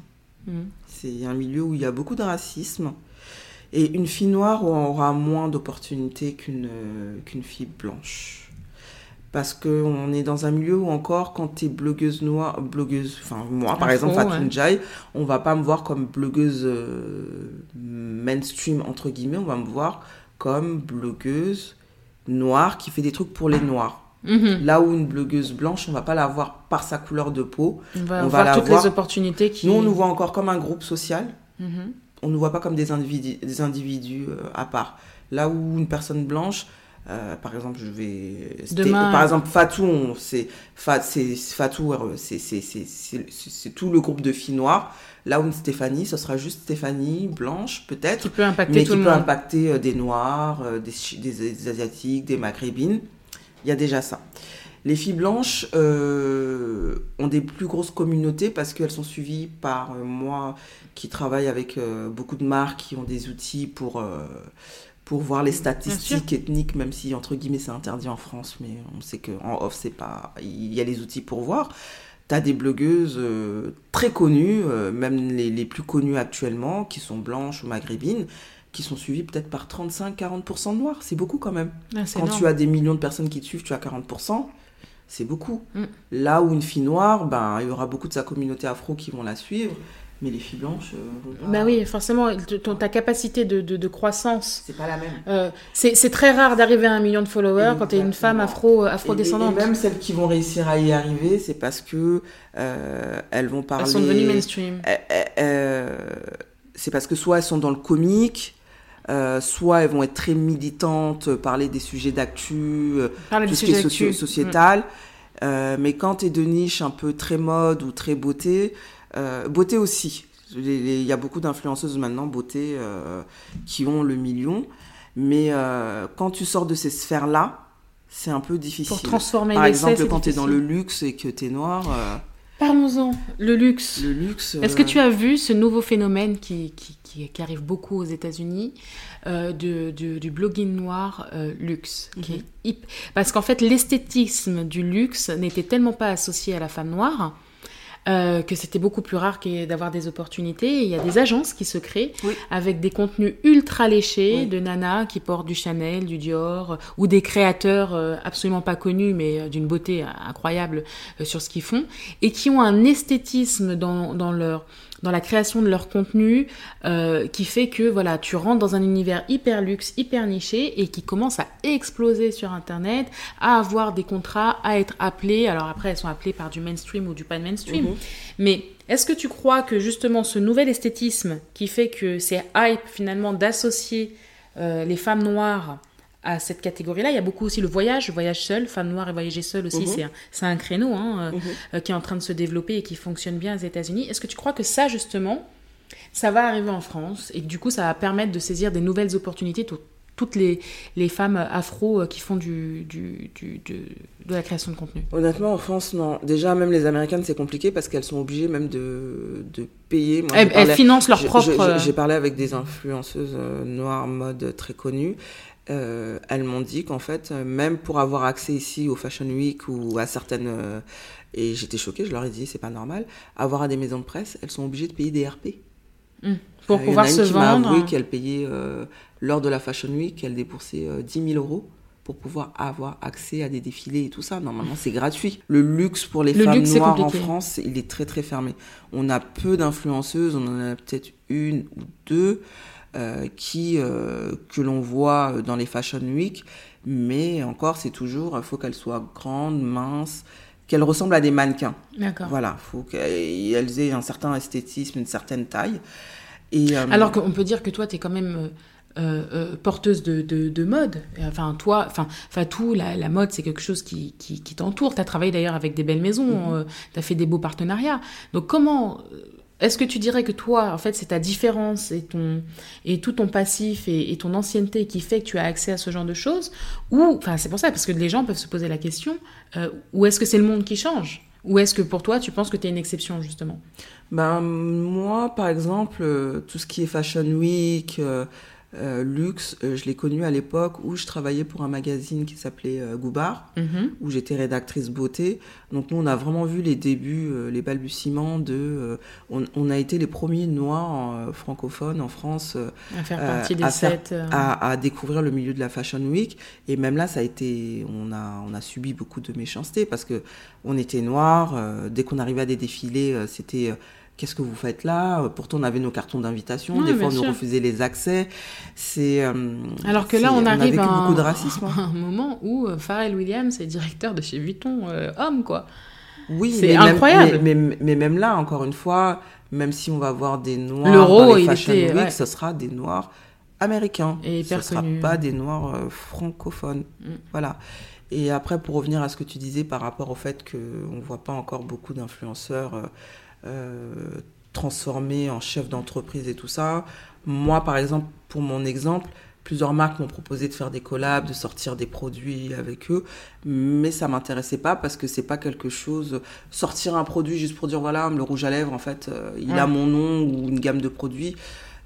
Mm. C'est un milieu où il y a beaucoup de racisme. Et une fille noire aura moins d'opportunités qu'une qu'une fille blanche parce qu'on est dans un milieu où encore quand tu es blogueuse noire blogueuse enfin moi par exemple Fatou ouais. on va pas me voir comme blogueuse euh, mainstream entre guillemets on va me voir comme blogueuse noire qui fait des trucs pour les noirs mhm. Là où une blogueuse blanche, on va pas la voir par sa couleur de peau. On va, voir la toutes les opportunités qui. Nous, on nous voit encore comme un groupe social. Mhm. On ne nous voit pas comme des individus, des individus euh, à part. Là où une personne blanche, euh, par exemple, je vais. Demain... Par exemple, Fatou, c'est Fatou, euh, c'est tout le groupe de filles noires. Là où Stéphanie, ce sera juste Stéphanie blanche, peut-être. Qui peut impacter mais tout qui peut monde. impacter euh, des noirs, des, des, asiatiques, des maghrébines. Il y a déjà ça. Les filles blanches ont des plus grosses communautés parce qu'elles sont suivies par moi qui travaille avec beaucoup de marques qui ont des outils pour pour voir les statistiques ethniques, même si entre guillemets c'est interdit en France, mais on sait qu'en off c'est pas, il y a les outils pour voir. Tu as des blogueuses euh, très connues, euh, même les, les, plus connues actuellement, qui sont blanches ou maghrébines, qui sont suivies peut-être par 35-40% de noirs. C'est beaucoup quand même. Ah, quand tu as des millions de personnes qui te suivent, tu as 40%. C'est beaucoup. Mm. Là où une fille noire, ben, il y aura beaucoup de sa communauté afro qui vont la suivre mais les filles blanches. Euh, bah oui, forcément, ta capacité de, de, croissance. C'est pas la même. Euh, c'est très rare d'arriver à un million de followers quand tu es une femme afro, euh, afro-descendante. Et, même celles qui vont réussir à y arriver, c'est parce que elles vont parler. Elles sont devenues mainstream. c'est parce que soit elles sont dans le comique. soit elles vont être très militantes, parler des sujets d'actu, tout ce qui est socio sociétal. Mais quand tu es de niche un peu très mode ou très beauté, euh, beauté aussi. Il y a beaucoup d'influenceuses maintenant, beauté, euh, qui ont le million. Mais euh, quand tu sors de ces sphères-là, c'est un peu difficile. Pour transformer Par exemple, quand tu es dans le luxe et que tu es noir. Parlons-en, le luxe. Le luxe. Est-ce que tu as vu ce nouveau phénomène qui, qui, qui, arrive beaucoup aux États-Unis de, du blogging noir luxe mhm. Parce qu'en fait, l'esthétisme du luxe n'était tellement pas associé à la femme noire euh, que c'était beaucoup plus rare d'avoir des opportunités. il y a des agences qui se créent avec des contenus ultra léchés de nanas qui portent du Chanel, du Dior, ou des créateurs euh, absolument pas connus mais euh, d'une beauté incroyable sur ce qu'ils font, et qui ont un esthétisme dans, dans leur dans la création de leur contenu euh, qui fait que voilà, tu rentres dans un univers hyper luxe, hyper niché et qui commence à exploser sur Internet, à avoir des contrats, à être appelés. Alors après, elles sont appelées par du mainstream ou du pas mainstream. Mhm. Mais est-ce que tu crois que justement ce nouvel esthétisme qui fait que c'est hype finalement d'associer euh, les femmes noires à cette catégorie-là. Il y a beaucoup aussi le voyage, le voyage seul, femme noire et voyager seul aussi, mhm. c'est un, créneau hein, euh, mhm. euh, qui est en train de se développer et qui fonctionne bien aux États-Unis. Est-ce que tu crois que ça, justement, ça va arriver en France et que du coup, ça va permettre de saisir des nouvelles opportunités pour toutes les, les femmes afro euh, qui font du, du, de, la création de contenu? Honnêtement, en France, non. Déjà, même les Américaines, c'est compliqué parce qu'elles sont obligées même de, de payer. Moi, elles, financent leur propre... J'ai parlé avec des influenceuses noires mode très connues euh, elles m'ont dit qu'en fait, euh, même pour avoir accès ici au Fashion Week ou à certaines... Euh, et j'étais choquée, je leur ai dit, c'est pas normal, avoir à des maisons de presse, elles sont obligées de payer des RP. Mmh. Pour pouvoir se qui vendre. avoué qu'elle payait, lors de la Fashion Week, elle déboursait 10 000 euros pour pouvoir avoir accès à des défilés et tout ça. Normalement, c'est gratuit. Le luxe pour les femmes noires en France, il est très très fermé. On a peu d'influenceuses, on en a peut-être une ou deux. Euh, qui euh, que l'on voit dans les Fashion Week, mais encore c'est toujours, il faut qu'elle soit grande, mince, qu'elles ressemblent à des mannequins. D'accord. Voilà, faut qu'elles aient un certain esthétisme, une certaine taille. Et, euh, Alors qu'on peut dire que toi, tu es quand même euh, euh, porteuse de, de, mode. Enfin, toi, enfin, tout, la, la mode, c'est quelque chose qui, qui, qui t'entoure. Tu as travaillé d'ailleurs avec des belles maisons, Mhm. tu as fait des beaux partenariats. Donc, comment. Est-ce que tu dirais que toi, en fait, c'est ta différence et, ton, et tout ton passif et, ton ancienneté qui fait que tu as accès à ce genre de choses Ou, enfin, c'est pour ça, parce que les gens peuvent se poser la question, euh, ou est-ce que c'est le monde qui change? Ou est-ce que pour toi, tu penses que tu es une exception, justement? Ben, Moi, par exemple, euh, tout ce qui est Fashion Week, euh, euh, luxe, euh, je l'ai connu à l'époque où je travaillais pour un magazine qui s'appelait euh, Goubard, mm -hmm. où j'étais rédactrice beauté. Donc nous, on a vraiment vu les débuts, euh, les balbutiements de... euh, On, on, a été les premiers noirs euh, francophones en France à faire partie des à, sept, à, à, découvrir le milieu de la Fashion Week. Et même là, ça a été... On a, on a subi beaucoup de méchanceté parce que on était noirs. dès qu'on arrivait à des défilés, c'était qu'est-ce que vous faites là? Pourtant, on avait nos cartons d'invitation. Des fois, on sûr. nous refusait les accès. C'est. Euh, Alors que là, on arrive on a à beaucoup un, de racisme. à un moment où euh, Pharrell Williams est directeur de chez Vuitton, euh, homme, quoi. Oui, c'est incroyable. Même, mais, mais, mais, même là, encore une fois, même si on va voir des noirs L'euro, dans les Fashion était, Week, ouais. ce sera des noirs américains. Et ce ne sera pas des noirs euh, francophones. Mm. Voilà. Et après, pour revenir à ce que tu disais par rapport au fait qu'on ne voit pas encore beaucoup d'influenceurs euh, transformés en chefs d'entreprise et tout ça, moi, par exemple, pour mon exemple, plusieurs marques m'ont proposé de faire des collabs, de sortir des produits avec eux, mais ça m'intéressait pas parce que c'est pas quelque chose sortir un produit juste pour dire voilà le rouge à lèvres en fait euh, il a mon nom ou une gamme de produits.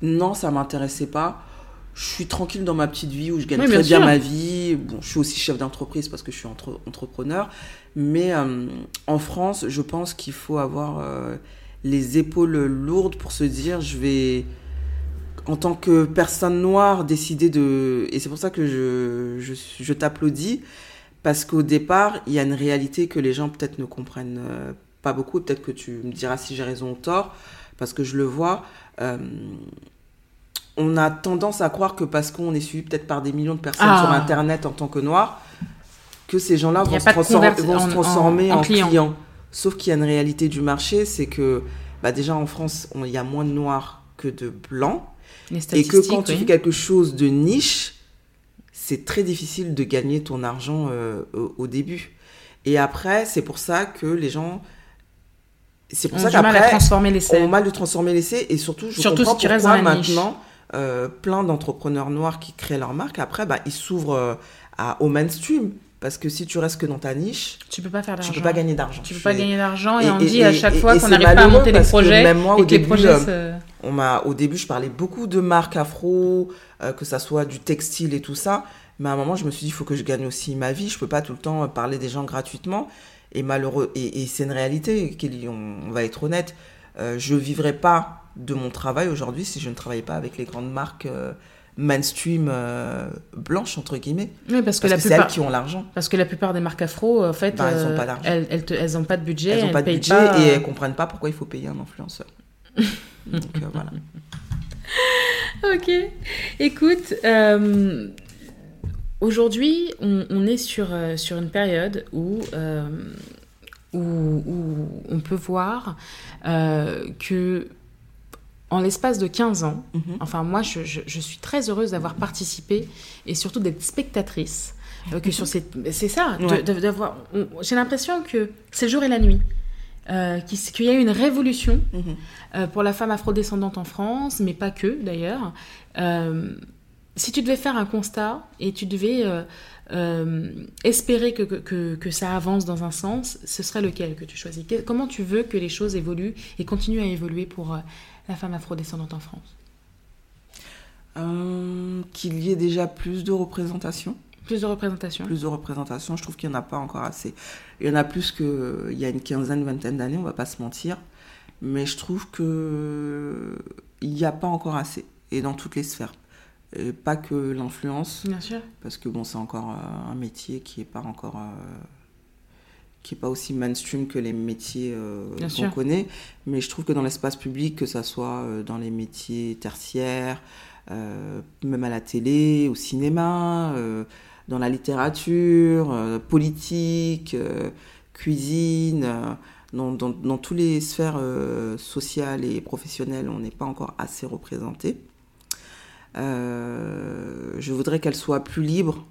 Non, ça m'intéressait pas. Je suis tranquille dans ma petite vie où je gagne oui, très bien, ma vie. Bon, je suis aussi chef d'entreprise parce que je suis entre entrepreneur, mais euh, en France, je pense qu'il faut avoir euh, les épaules lourdes pour se dire je vais en tant que personne noire, décider de... Et c'est pour ça que je, je, je t'applaudis, parce qu'au départ, il y a une réalité que les gens peut-être ne comprennent euh, pas beaucoup, peut-être que tu me diras si j'ai raison ou tort, parce que je le vois. Euh, on a tendance à croire que parce qu'on est suivi peut-être par des millions de personnes ah. sur Internet en tant que noir, que ces gens-là vont, se transformer, vont se transformer en, en, en clients. Sauf qu'il y a une réalité du marché, c'est que bah déjà en France, il y a moins de noirs que de blancs. Et que quand tu fais quelque chose de niche, c'est très difficile de gagner ton argent euh, au, au, début. Et après, c'est pour ça que les gens. C'est pour on ça qu'après, on mal de transformer l'essai. Et surtout, je surtout comprends si tu pourquoi maintenant, euh, plein d'entrepreneurs noirs qui créent leur marque, après, bah, ils s'ouvrent euh, au mainstream. Parce que si tu restes que dans ta niche, tu peux pas faire Tu peux pas gagner d'argent. Tu peux pas gagner d'argent et, et, on dit à chaque fois qu'on n'arrive pas à monter des projets même moi, et au que les début, projets euh, on m'a au début je parlais beaucoup de marques afro, euh, que ça soit du textile et tout ça, mais à un moment je me suis dit il faut que je gagne aussi ma vie, je peux pas tout le temps parler des gens gratuitement. Et malheureux et, et c'est une réalité, on, on, va être honnête, euh, je vivrais pas de mon travail aujourd'hui si je ne travaillais pas avec les grandes marques euh, mainstream euh, blanche entre guillemets. Oui, parce que, la que plupart, c'est elles qui ont l'argent. parce que la plupart des marques afro en fait bah, elles ont pas d'argent. elles, elles, te, elles ont pas de budget elles ont pas de budget pas... et elles comprennent pas pourquoi il faut payer un influenceur. Donc euh, voilà. Ok. Écoute euh, aujourd'hui on, on, est sur, euh, sur une période où euh, où, où, on peut voir euh, que en l'espace de 15 ans, mm -hmm. enfin moi je, je, je suis très heureuse d'avoir participé et surtout d'être spectatrice. Euh, que sur ces... C'est ça, Ouais. d'avoir... J'ai l'impression que c'est le jour et la nuit. Euh, qu'il qu y a eu une révolution Mhm. euh, pour la femme afrodescendante en France, mais pas que d'ailleurs. Euh, si tu devais faire un constat et tu devais espérer que, que, que, ça avance dans un sens, ce serait lequel que tu choisis? Comment tu veux que les choses évoluent et continuent à évoluer pour la femme afrodescendante en France Euh, qu'il y ait déjà plus de représentation. Plus de représentation Plus de représentation, je trouve qu'il n'y en a pas encore assez. Il y en a plus qu'il y a une quinzaine, vingtaine d'années, on va pas se mentir. Mais je trouve que il n'y a pas encore assez. Et dans toutes les sphères. Et pas que l'influence, Bien sûr. parce que bon, c'est encore euh, un métier qui est pas encore. euh, qui est pas aussi mainstream que les métiers euh, qu'on connaît. Mais je trouve que dans l'espace public, que ça soit euh, dans les métiers tertiaires, euh, même à la télé, au cinéma, dans la littérature, politique, cuisine, dans, dans, dans toutes les sphères sociales et professionnelles, on n'est pas encore assez représenté. je voudrais qu'elle soit plus libre,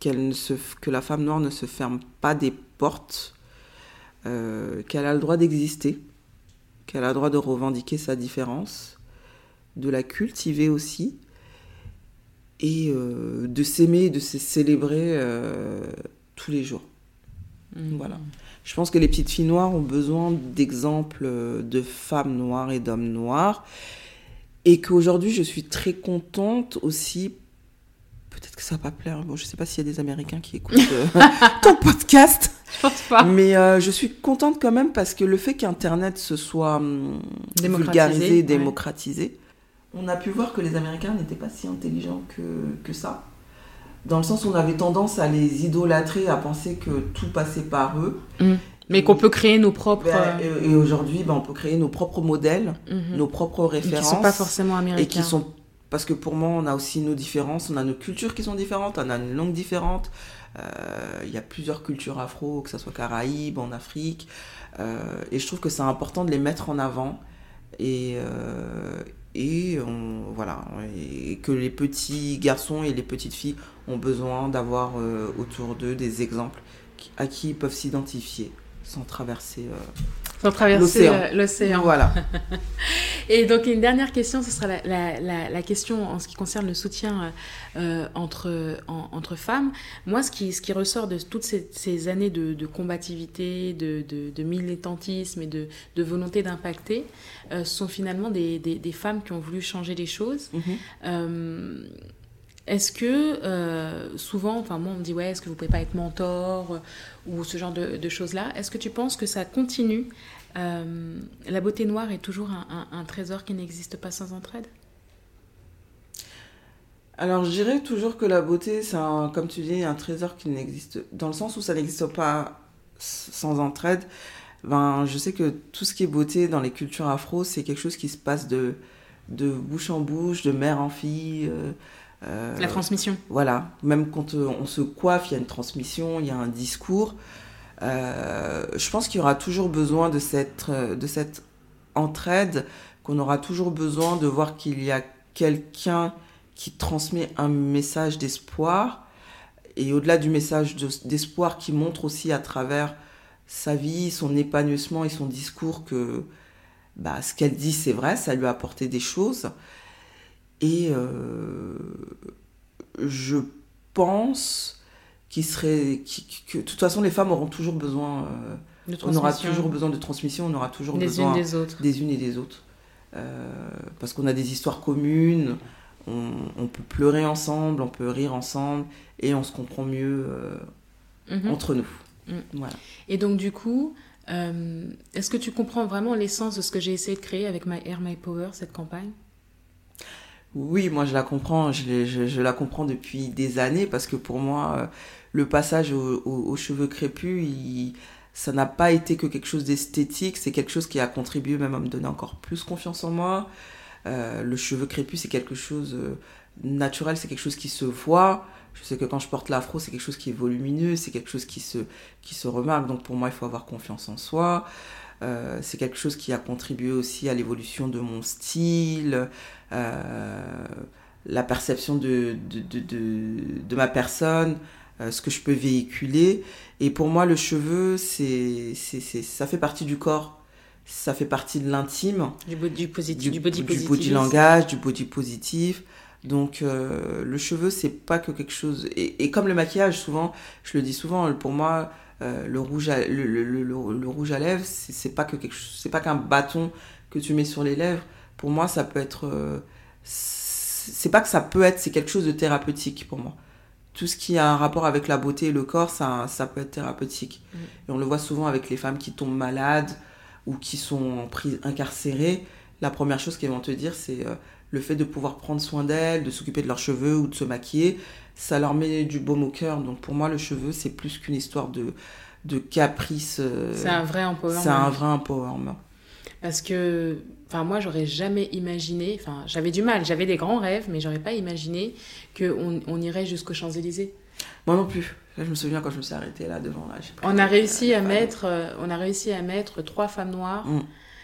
qu'elle ne se, que la femme noire ne se ferme pas des portes, qu'elle a le droit d'exister, qu'elle a le droit de revendiquer sa différence, de la cultiver aussi, et euh, de s'aimer, de se célébrer euh, tous les jours. Mmh. Voilà. Je pense que les petites filles noires ont besoin d'exemples de femmes noires et d'hommes noirs. Et qu'aujourd'hui, je suis très contente aussi. Peut-être que ça va pas plaire. Bon, je sais pas s'il y a des Américains qui écoutent euh, ton podcast. Je pense pas. Mais je suis contente quand même parce que le fait qu'Internet se soit hum, vulgarisé, démocratisé, on a pu voir que les Américains n'étaient pas si intelligents que, que, ça. Dans le sens où on avait tendance à les idolâtrer, à penser que tout passait par eux. Mm. Mais qu'on peut créer nos propres. Ben, et, aujourd'hui, ben, on peut créer nos propres modèles, mm-hmm. nos propres références. Qui ne sont pas forcément américains. Et qui sont. Parce que pour moi, on a aussi nos différences, on a nos cultures qui sont différentes, on a une langue différente. Euh, il y a plusieurs cultures afro, que ce soit Caraïbes, en Afrique. Euh, et je trouve que c'est important de les mettre en avant. Et, euh, et voilà et que les petits garçons et les petites filles ont besoin d'avoir autour d'eux des exemples à qui ils peuvent s'identifier sans traverser sans traverser l'océan. Voilà. et donc une dernière question, ce sera la, la, la, question en ce qui concerne le soutien euh, entre, entre femmes. Moi, ce qui, ce qui ressort de toutes ces, ces années de, de combativité, de, de, de, militantisme et de, de volonté d'impacter, euh, sont finalement des, des, des, femmes qui ont voulu changer les choses. Mm-hmm. euh, est-ce que euh, souvent, enfin moi on me dit ouais, est-ce que vous pouvez pas être mentor euh, ou ce genre de, choses-là? Est-ce que tu penses que ça continue euh, La beauté noire est toujours un, trésor qui n'existe pas sans entraide? Alors je dirais toujours que la beauté, c'est comme tu dis, un trésor qui n'existe, dans le sens où ça n'existe pas sans entraide. Ben, je sais que tout ce qui est beauté dans les cultures afro, c'est quelque chose qui se passe de, de bouche en bouche, de mère en fille. La transmission. Voilà, même quand euh, on se coiffe, il y a une transmission, il y a un discours. Euh, je pense qu'il y aura toujours besoin de cette, de cette entraide, qu'on aura toujours besoin de voir qu'il y a quelqu'un qui transmet un message d'espoir, et au-delà du message d'espoir, qui montre aussi à travers sa vie, son épanouissement et son discours que bah, ce qu'elle dit c'est vrai, ça lui a apporté des choses. Et euh, je pense qu'il serait, que de toute façon les femmes auront toujours besoin, euh, on aura toujours besoin de transmission, on aura toujours des besoin unes des autres, des unes et des autres, euh, parce qu'on a des histoires communes, on, peut pleurer ensemble, on peut rire ensemble, et on se comprend mieux mhm. entre nous. Mm. Voilà. Et donc du coup, est-ce que tu comprends vraiment l'essence de ce que j'ai essayé de créer avec My Air My Power cette campagne? Oui, moi je la comprends, je, la comprends depuis des années parce que pour moi, euh, le passage aux cheveux crépus, ça n'a pas été que quelque chose d'esthétique, c'est quelque chose qui a contribué même à me donner encore plus confiance en moi. Euh, le cheveu crépus, c'est quelque chose euh, naturel, c'est quelque chose qui se voit. Je sais que quand je porte l'afro, c'est quelque chose qui est volumineux, c'est quelque chose qui se, qui se remarque. Donc pour moi, il faut avoir confiance en soi. Euh, c'est quelque chose qui a contribué aussi à l'évolution de mon style, euh, la perception de, de, de, de ma personne, euh, ce que je peux véhiculer. Et pour moi, le cheveu, c'est, c'est, ça fait partie du corps ça fait partie de l'intime. Du, body positif. Du, body, du body langage, du body positif. Donc le cheveu, c'est pas que quelque chose... Et, et, comme le maquillage, souvent, je le dis souvent, pour moi, euh, le, rouge à, le, le, le, rouge à lèvres, c'est pas que quelque c'est pas qu'un bâton que tu mets sur les lèvres. Pour moi, ça peut être, euh, c'est pas que ça peut être, c'est quelque chose de thérapeutique pour moi. Tout ce qui a un rapport avec la beauté et le corps, ça, ça peut être thérapeutique. Mm. Et on le voit souvent avec les femmes qui tombent malades ou qui sont incarcérées. La première chose qu'elles vont te dire, c'est euh, le fait de pouvoir prendre soin d'elles, de s'occuper de leurs cheveux ou de se maquiller ça leur met du baume au cœur. Donc pour moi, le cheveu, c'est plus qu'une histoire de, de caprice. Euh, c'est un vrai empowerment. C'est un vrai empowerment. Parce que, enfin, moi, j'aurais jamais imaginé, enfin, j'avais du mal, j'avais des grands rêves, mais j'aurais pas imaginé qu'on on irait jusqu'aux Champs-Élysées. Moi non plus. Là, je me souviens quand je me suis arrêtée là devant. Là, On a des- réussi euh, à mettre, euh, on a réussi à mettre trois femmes noires Mm.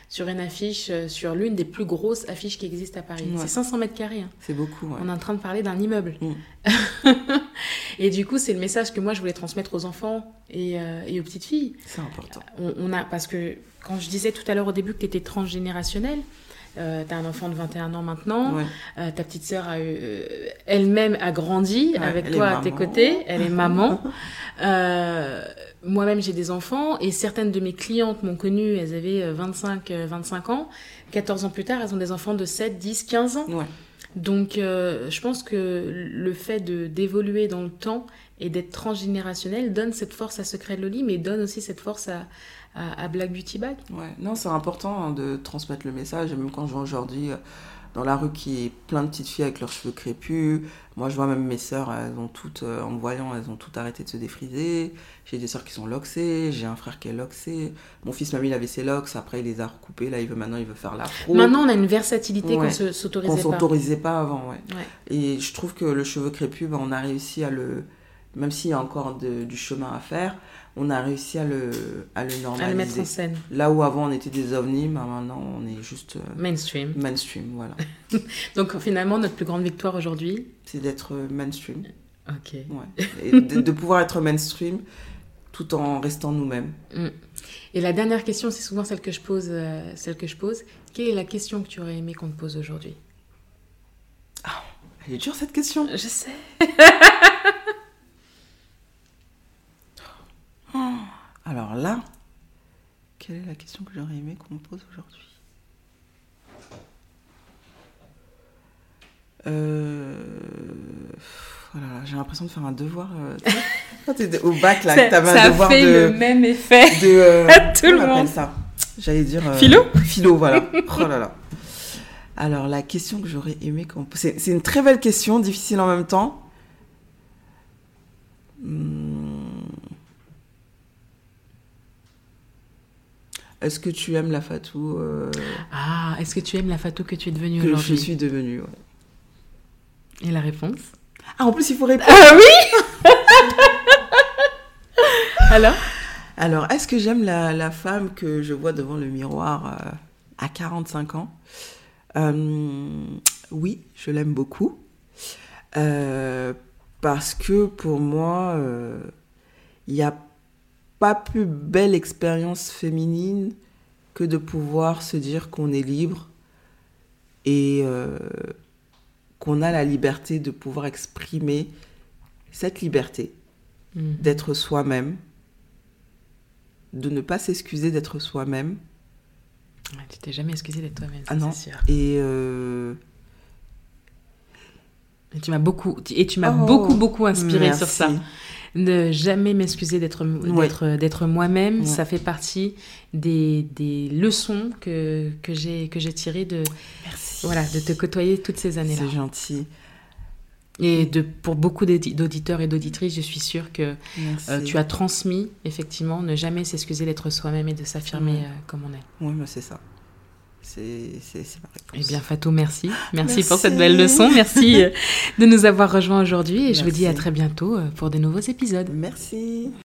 Sur une affiche, euh, sur l'une des plus grosses affiches qui existent à Paris. Ouais. C'est 500 mètres carrés. hein. C'est beaucoup. ouais. On est en train de parler d'un immeuble. Mm. et du coup, c'est le message que moi je voulais transmettre aux enfants et, euh, et aux petites filles. C'est important. On, on a, parce que quand je disais tout à l'heure au début que tu étais transgénérationnel, euh, tu as un enfant de 21 ans maintenant, Ouais. euh, ta petite sœur a eu, euh, elle-même a grandi Ouais, avec toi à tes côtés, elle est maman. Euh, Moi-même j'ai des enfants et certaines de mes clientes m'ont connue, elles avaient euh, 25, euh, 25 ans. 14 ans plus tard, elles ont des enfants de 7, 10, 15 ans. Ouais. Donc, euh, je pense que le fait de d'évoluer dans le temps et d'être transgénérationnel donne cette force à Secret Loli, mais donne aussi cette force à, à, à Black Beauty Bag. Ouais, non, c'est important hein, de transmettre le message. Et même quand je vois aujourd'hui euh, dans la rue qui est plein de petites filles avec leurs cheveux crépus, moi je vois même mes sœurs, elles ont toutes, euh, en me voyant, elles ont toutes arrêté de se défriser. J'ai des sœurs qui sont loxées, j'ai un frère qui est loxé. Mon fils, même, il avait ses locks, après il les a recoupés, là il veut maintenant il veut faire l'afro. Maintenant, on a une versatilité qu'on Ouais. qu'on s'autorisait pas. s'autorisait pas avant, ouais. Ouais. Et je trouve que le cheveu crépus, ben, on a réussi à le. Même s'il y a encore de- du chemin à faire, on a réussi à le, à le À normaliser. le mettre en scène. Là où avant on était des ovnis, ben, maintenant on est juste euh, Mainstream. mainstream, voilà. Donc, finalement, notre plus grande victoire aujourd'hui. C'est d'être euh, mainstream, Ok. ouais. Et de, de pouvoir être mainstream tout en restant nous-mêmes. Mm. Et la dernière question, c'est souvent celle que je pose. euh, celle que je pose. Quelle est la question que tu aurais aimé qu'on te pose aujourd'hui? Elle est dure cette question. Je sais. Alors là, quelle est la question que j'aurais aimé qu'on me pose aujourd'hui Euh... oh J'ai l'impression de faire un devoir. euh, Quand au bac, là, t'avais un devoir de. même effet. de euh, à tout le monde. ça? J'allais dire. Philo? Philo, voilà. Oh là là. Alors, la question que j'aurais aimé qu'on me pose. C'est c'est une très belle question, difficile en même temps. Hmm. Est-ce que tu aimes la Fatou euh, Ah, est-ce que tu aimes la Fatou que tu es devenue que je aujourd'hui suis devenue ouais. Et la réponse Ah, en plus, il faut répondre. Ah oui Alors Alors, est-ce que j'aime la, la femme que je vois devant le miroir euh, à 45 ans? Euh, Oui, je l'aime beaucoup. Euh, parce que pour moi, euh, il n'y a pas plus belle expérience féminine que de pouvoir se dire qu'on est libre et euh, qu'on a la liberté de pouvoir exprimer cette liberté Mm. d'être soi-même, de ne pas s'excuser d'être soi-même. Ouais, Tu t'es jamais excusé d'être toi-même, Ah c'est sûr. Et euh, Et tu m'as beaucoup, et tu m'as Oh, beaucoup, beaucoup inspiré sur ça. Ne jamais m'excuser d'être Ouais. d'être moi-même, Ouais. ça fait partie des, des leçons que, que j'ai que j'ai tirées de Merci. voilà de te côtoyer toutes ces années-là. C'est gentil. Et de pour beaucoup d'audi- d'auditeurs et d'auditrices, je suis sûre que euh, tu as transmis effectivement ne jamais s'excuser d'être soi-même et de s'affirmer Ouais. euh, comme on est. Oui, c'est ça. C'est c'est- c'est ma réponse. Eh bien, Fatou, merci. merci. Merci. pour cette belle leçon. Merci euh, de nous avoir rejoints aujourd'hui. Et je vous dis à très bientôt euh, pour de nouveaux épisodes. Merci.